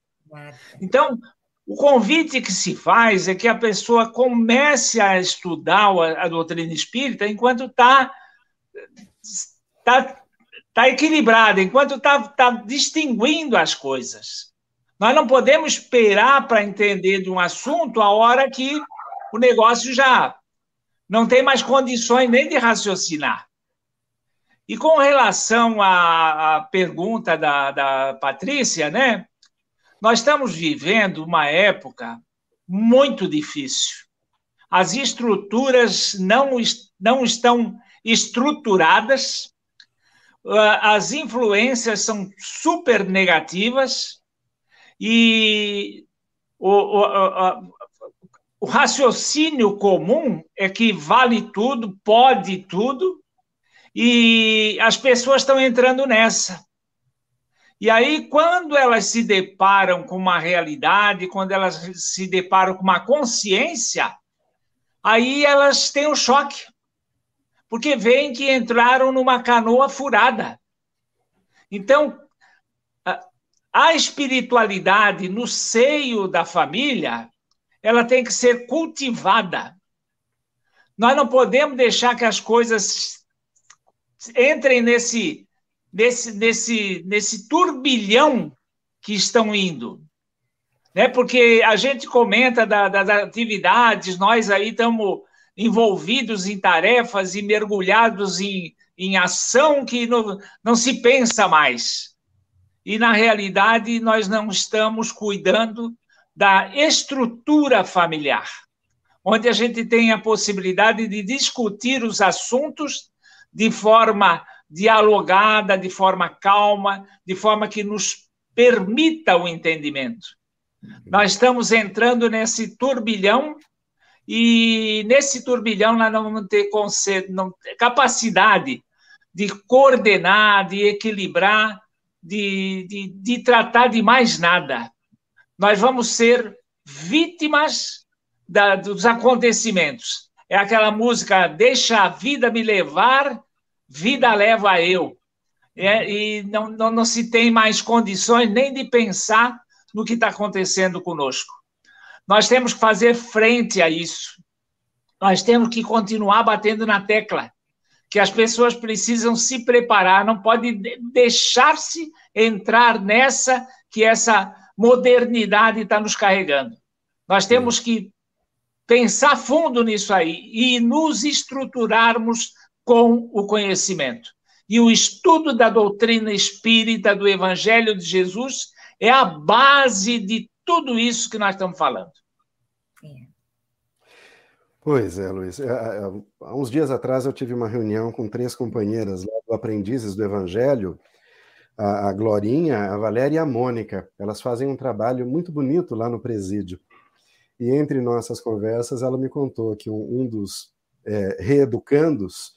Então, o convite que se faz é que a pessoa comece a estudar a, doutrina espírita enquanto está tá, tá equilibrada, enquanto está tá distinguindo as coisas. Nós não podemos esperar para entender de um assunto a hora que o negócio já não tem mais condições nem de raciocinar. E com relação à, à pergunta da, da Patrícia, né? Nós estamos vivendo uma época muito difícil. As estruturas não, não estão estruturadas, as influências são super negativas e o, o, o raciocínio comum é que vale tudo, pode tudo, e as pessoas estão entrando nessa. E aí, quando elas se deparam com uma realidade, quando elas se deparam com uma consciência, aí elas têm um choque, porque veem que entraram numa canoa furada. Então, a espiritualidade no seio da família, ela tem que ser cultivada. Nós não podemos deixar que as coisas entrem nesse, nesse, nesse, nesse turbilhão que estão indo. Né? Porque a gente comenta da, das atividades, nós aí estamos envolvidos em tarefas e mergulhados em, em ação que não, não se pensa mais. E, na realidade, nós não estamos cuidando da estrutura familiar, onde a gente tem a possibilidade de discutir os assuntos de forma dialogada, de forma calma, de forma que nos permita o entendimento. Nós estamos entrando nesse turbilhão e nesse turbilhão nós não vamos ter não, capacidade de coordenar, de equilibrar, de, de, de tratar de mais nada nós vamos ser vítimas da, dos acontecimentos. É aquela música Deixa a vida me levar, vida leva eu. É, e não, não, não se tem mais condições nem de pensar no que está acontecendo conosco. Nós temos que fazer frente a isso. Nós temos que continuar batendo na tecla que as pessoas precisam se preparar, não pode deixar-se entrar nessa que essa modernidade está nos carregando. Nós temos que pensar fundo nisso aí e nos estruturarmos com o conhecimento. E o estudo da doutrina espírita do Evangelho de Jesus é a base de tudo isso que nós estamos falando. Pois é, Luiz. É, é, há uns dias atrás eu tive uma reunião com três companheiras lá do Aprendizes do Evangelho a, Glorinha, a Valéria e a Mônica. Elas fazem um trabalho muito bonito lá no presídio. E entre nossas conversas, ela me contou que um, um dos é, reeducandos,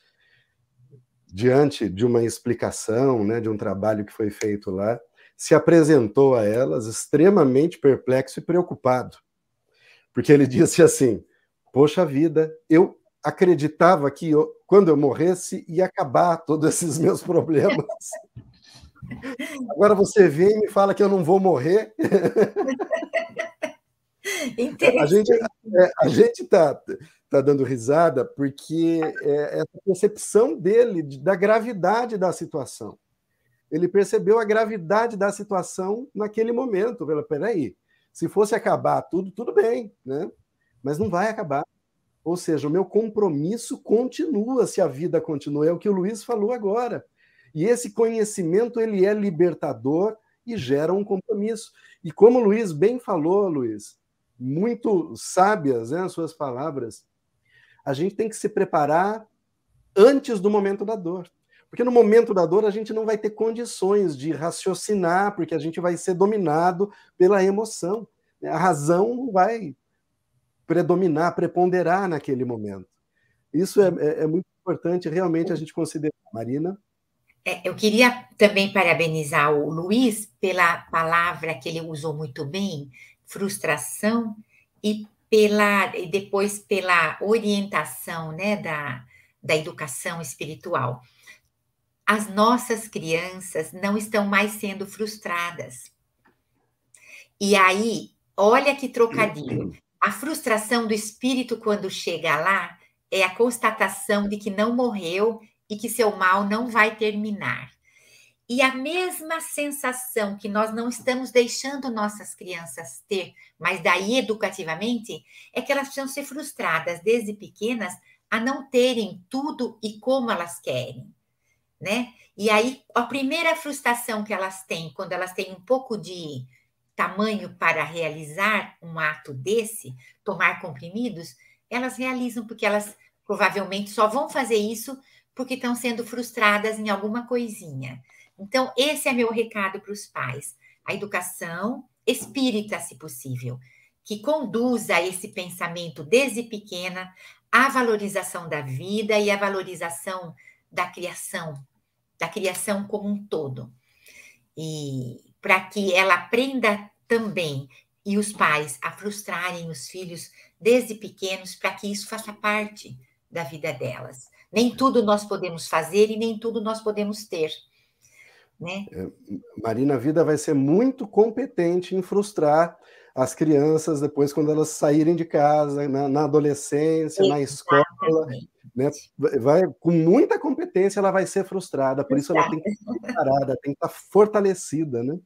diante de uma explicação, né, de um trabalho que foi feito lá, se apresentou a elas extremamente perplexo e preocupado. Porque ele (laughs) disse assim: Poxa vida, eu acreditava que eu, quando eu morresse ia acabar todos esses meus problemas. (laughs) Agora você vem e me fala que eu não vou morrer. (laughs) a gente é, a gente está tá dando risada porque é essa percepção dele da gravidade da situação. Ele percebeu a gravidade da situação naquele momento. Peraí, se fosse acabar tudo, tudo bem, né? Mas não vai acabar. Ou seja, o meu compromisso continua se a vida continua. É o que o Luiz falou agora. E esse conhecimento ele é libertador e gera um compromisso. E como o Luiz bem falou, Luiz, muito sábias né, as suas palavras, a gente tem que se preparar antes do momento da dor. Porque no momento da dor a gente não vai ter condições de raciocinar, porque a gente vai ser dominado pela emoção. A razão vai predominar, preponderar naquele momento. Isso é, é, é muito importante realmente a gente considerar. Marina? É, eu queria também parabenizar o Luiz pela palavra que ele usou muito bem, frustração, e pela e depois pela orientação né, da, da educação espiritual. As nossas crianças não estão mais sendo frustradas. E aí, olha que trocadilho. A frustração do espírito, quando chega lá, é a constatação de que não morreu e que seu mal não vai terminar. E a mesma sensação que nós não estamos deixando nossas crianças ter, mas daí educativamente, é que elas precisam ser frustradas desde pequenas a não terem tudo e como elas querem, né? E aí a primeira frustração que elas têm quando elas têm um pouco de tamanho para realizar um ato desse, tomar comprimidos, elas realizam porque elas provavelmente só vão fazer isso porque estão sendo frustradas em alguma coisinha. Então, esse é meu recado para os pais. A educação espírita, se possível, que conduza esse pensamento desde pequena à valorização da vida e à valorização da criação, da criação como um todo. E para que ela aprenda também e os pais a frustrarem os filhos desde pequenos para que isso faça parte da vida delas. Nem tudo nós podemos fazer e nem tudo nós podemos ter. Né? É, Marina, a vida vai ser muito competente em frustrar as crianças depois quando elas saírem de casa, na, na adolescência, Exatamente. na escola, né? Vai com muita competência, ela vai ser frustrada, por isso ela tem que estar preparada, tem que estar fortalecida, né?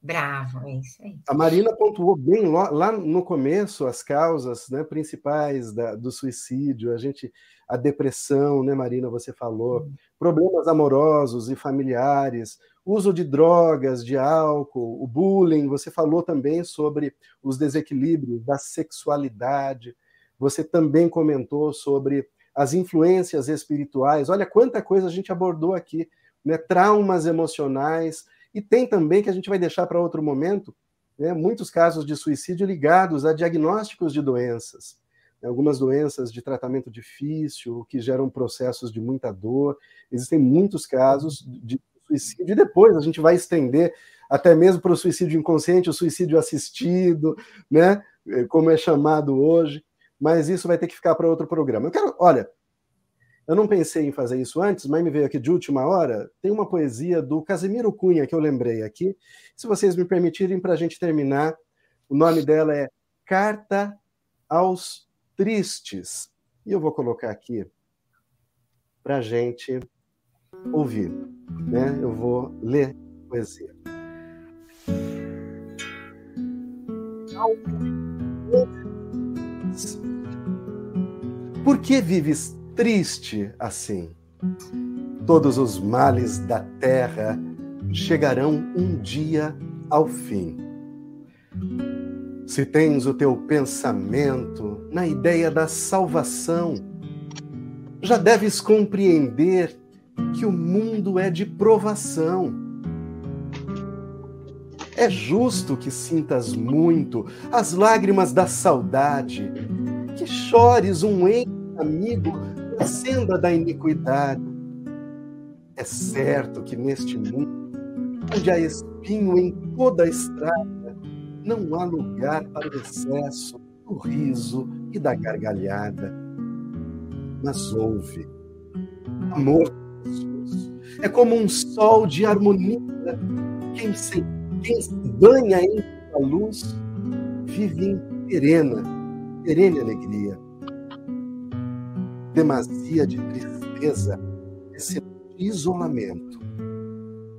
Bravo, é isso aí. A Marina pontuou bem lá no começo as causas né, principais da, do suicídio, a gente, a depressão, né, Marina, você falou, hum. problemas amorosos e familiares, uso de drogas, de álcool, o bullying, você falou também sobre os desequilíbrios da sexualidade, você também comentou sobre as influências espirituais. Olha quanta coisa a gente abordou aqui, né? Traumas emocionais, e tem também, que a gente vai deixar para outro momento, né, muitos casos de suicídio ligados a diagnósticos de doenças. Né, algumas doenças de tratamento difícil, que geram processos de muita dor. Existem muitos casos de suicídio, e depois a gente vai estender até mesmo para o suicídio inconsciente, o suicídio assistido, né, como é chamado hoje, mas isso vai ter que ficar para outro programa. Eu quero, olha, eu não pensei em fazer isso antes, mas me veio aqui de última hora. Tem uma poesia do Casimiro Cunha que eu lembrei aqui. Se vocês me permitirem, para a gente terminar, o nome dela é Carta aos Tristes. E eu vou colocar aqui para a gente ouvir. Né? Eu vou ler a poesia. Por que vives triste assim. Todos os males da terra chegarão um dia ao fim. Se tens o teu pensamento na ideia da salvação, já deves compreender que o mundo é de provação. É justo que sintas muito as lágrimas da saudade, que chores um amigo a senda da iniquidade. É certo que neste mundo, onde há espinho em toda a estrada, não há lugar para o excesso do riso e da gargalhada. Mas ouve, amor é como um sol de harmonia. Quem se, quem se banha em sua luz vive em perena, perene alegria demasia de tristeza, esse isolamento.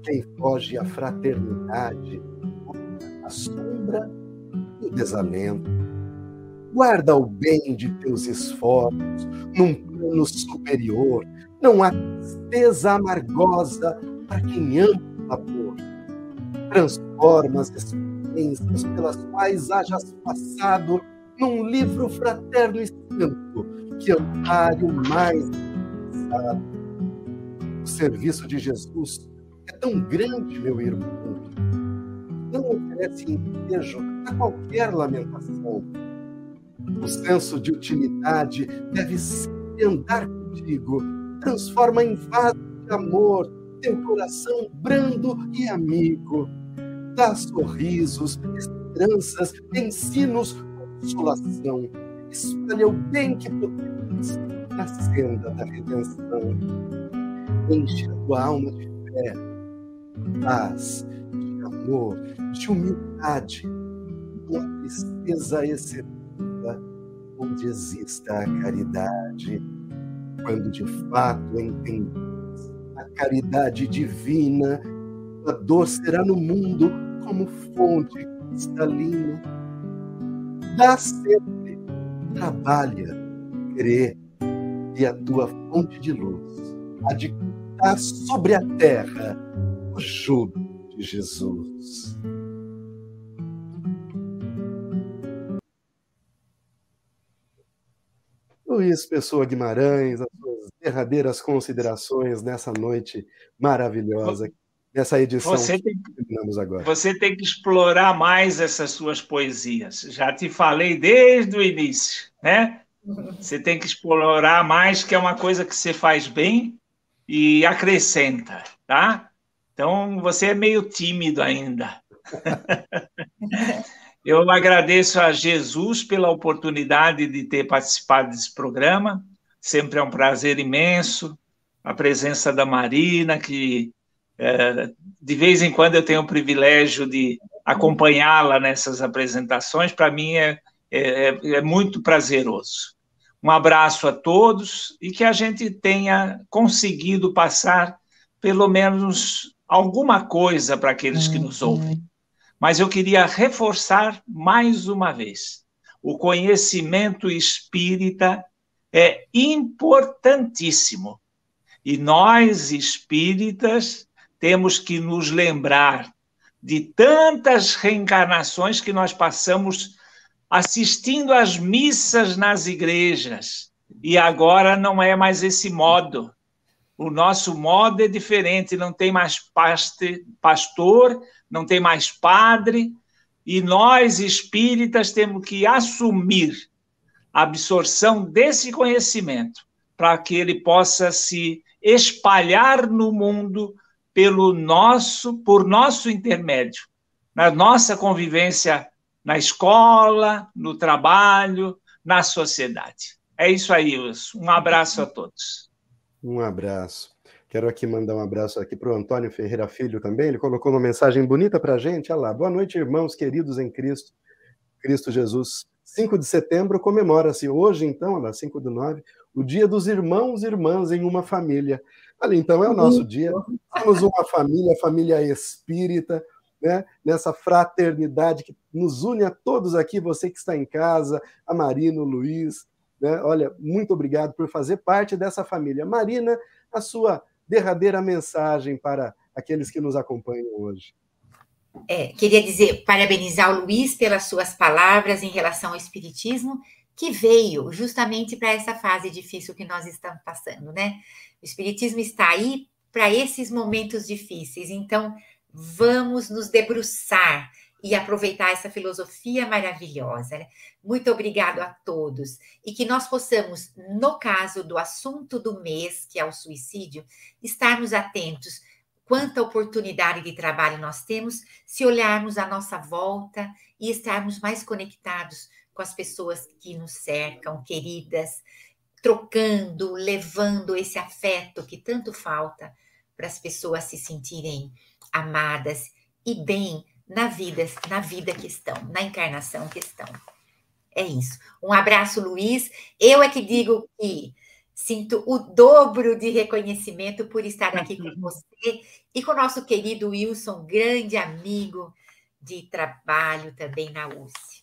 Quem foge à fraternidade, a sombra e o desalento. Guarda o bem de teus esforços num plano superior. Não há tristeza amargosa para quem ama o amor. Transforma as experiências pelas quais hajas passado num livro fraterno e santo que ampare o mais necessário. O serviço de Jesus é tão grande, meu irmão, não oferece ensejo a qualquer lamentação. O senso de utilidade deve sempre andar contigo, transforma em vaso de amor teu coração brando e amigo. Dá sorrisos, esperanças, ensinos, consolação. Espalha o bem que podes na senda da redenção. Enche a tua alma de fé, paz, de amor, de humildade, uma tristeza excedida, onde exista a caridade. Quando de fato entendes a caridade divina, a dor será no mundo como fonte cristalina. Dá sempre, trabalha, crê, e a tua fonte de luz há de sobre a terra o júbilo de Jesus. Luiz Pessoa Guimarães, as suas derradeiras considerações nessa noite maravilhosa, nessa edição você tem, que terminamos agora. Você tem que explorar mais essas suas poesias. Já te falei desde o início, né? Você tem que explorar mais, que é uma coisa que você faz bem e acrescenta, tá? Então, você é meio tímido ainda. (laughs) Eu agradeço a Jesus pela oportunidade de ter participado desse programa. Sempre é um prazer imenso. A presença da Marina, que de vez em quando eu tenho o privilégio de acompanhá-la nessas apresentações, para mim é, é, é muito prazeroso. Um abraço a todos e que a gente tenha conseguido passar pelo menos alguma coisa para aqueles que nos ouvem. Mas eu queria reforçar mais uma vez: o conhecimento espírita é importantíssimo. E nós, espíritas, temos que nos lembrar de tantas reencarnações que nós passamos assistindo às missas nas igrejas. E agora não é mais esse modo. O nosso modo é diferente, não tem mais paste, pastor, não tem mais padre, e nós espíritas temos que assumir a absorção desse conhecimento para que ele possa se espalhar no mundo pelo nosso, por nosso intermédio, na nossa convivência na escola, no trabalho, na sociedade. É isso aí, Wilson. Um abraço a todos. Um abraço. Quero aqui mandar um abraço aqui para o Antônio Ferreira Filho também. Ele colocou uma mensagem bonita para a gente. Olha lá. Boa noite, irmãos queridos em Cristo, Cristo Jesus. 5 de setembro comemora-se hoje, então, olha, 5 de 9, o dia dos irmãos e irmãs em uma família. Ali, então, é o nosso dia. Somos uma família, família espírita, né, nessa fraternidade que nos une a todos aqui, você que está em casa, a Marina, o Luiz. Né, olha, muito obrigado por fazer parte dessa família. Marina, a sua derradeira mensagem para aqueles que nos acompanham hoje. É, queria dizer, parabenizar o Luiz pelas suas palavras em relação ao Espiritismo, que veio justamente para essa fase difícil que nós estamos passando, né? O Espiritismo está aí para esses momentos difíceis. Então, Vamos nos debruçar e aproveitar essa filosofia maravilhosa. Né? Muito obrigado a todos e que nós possamos, no caso do assunto do mês, que é o suicídio, estarmos atentos quanta oportunidade de trabalho nós temos se olharmos à nossa volta e estarmos mais conectados com as pessoas que nos cercam, queridas, trocando, levando esse afeto que tanto falta para as pessoas se sentirem amadas e bem na vida, na vida que estão, na encarnação que estão. É isso. Um abraço, Luiz. Eu é que digo que sinto o dobro de reconhecimento por estar aqui com você e com o nosso querido Wilson, grande amigo de trabalho também na UCE.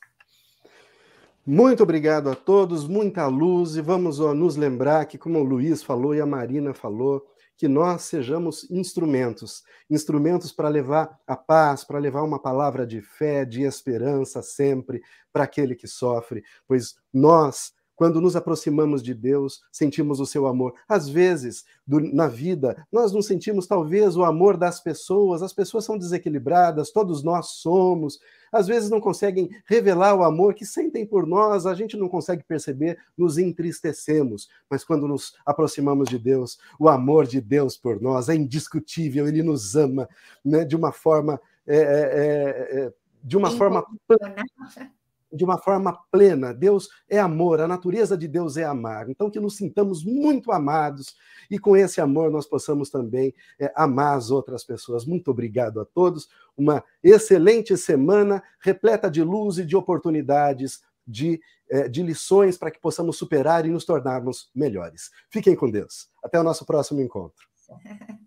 Muito obrigado a todos, muita luz, e vamos ó, nos lembrar que, como o Luiz falou e a Marina falou, que nós sejamos instrumentos, instrumentos para levar a paz, para levar uma palavra de fé, de esperança sempre para aquele que sofre, pois nós quando nos aproximamos de Deus, sentimos o seu amor. Às vezes, do, na vida, nós não sentimos talvez o amor das pessoas, as pessoas são desequilibradas, todos nós somos. Às vezes não conseguem revelar o amor que sentem por nós, a gente não consegue perceber, nos entristecemos. Mas quando nos aproximamos de Deus, o amor de Deus por nós é indiscutível, ele nos ama né, de uma forma. É, é, é, de uma forma de uma forma plena. Deus é amor, a natureza de Deus é amar. Então, que nos sintamos muito amados e com esse amor nós possamos também é, amar as outras pessoas. Muito obrigado a todos. Uma excelente semana, repleta de luz e de oportunidades, de, é, de lições para que possamos superar e nos tornarmos melhores. Fiquem com Deus. Até o nosso próximo encontro. (laughs)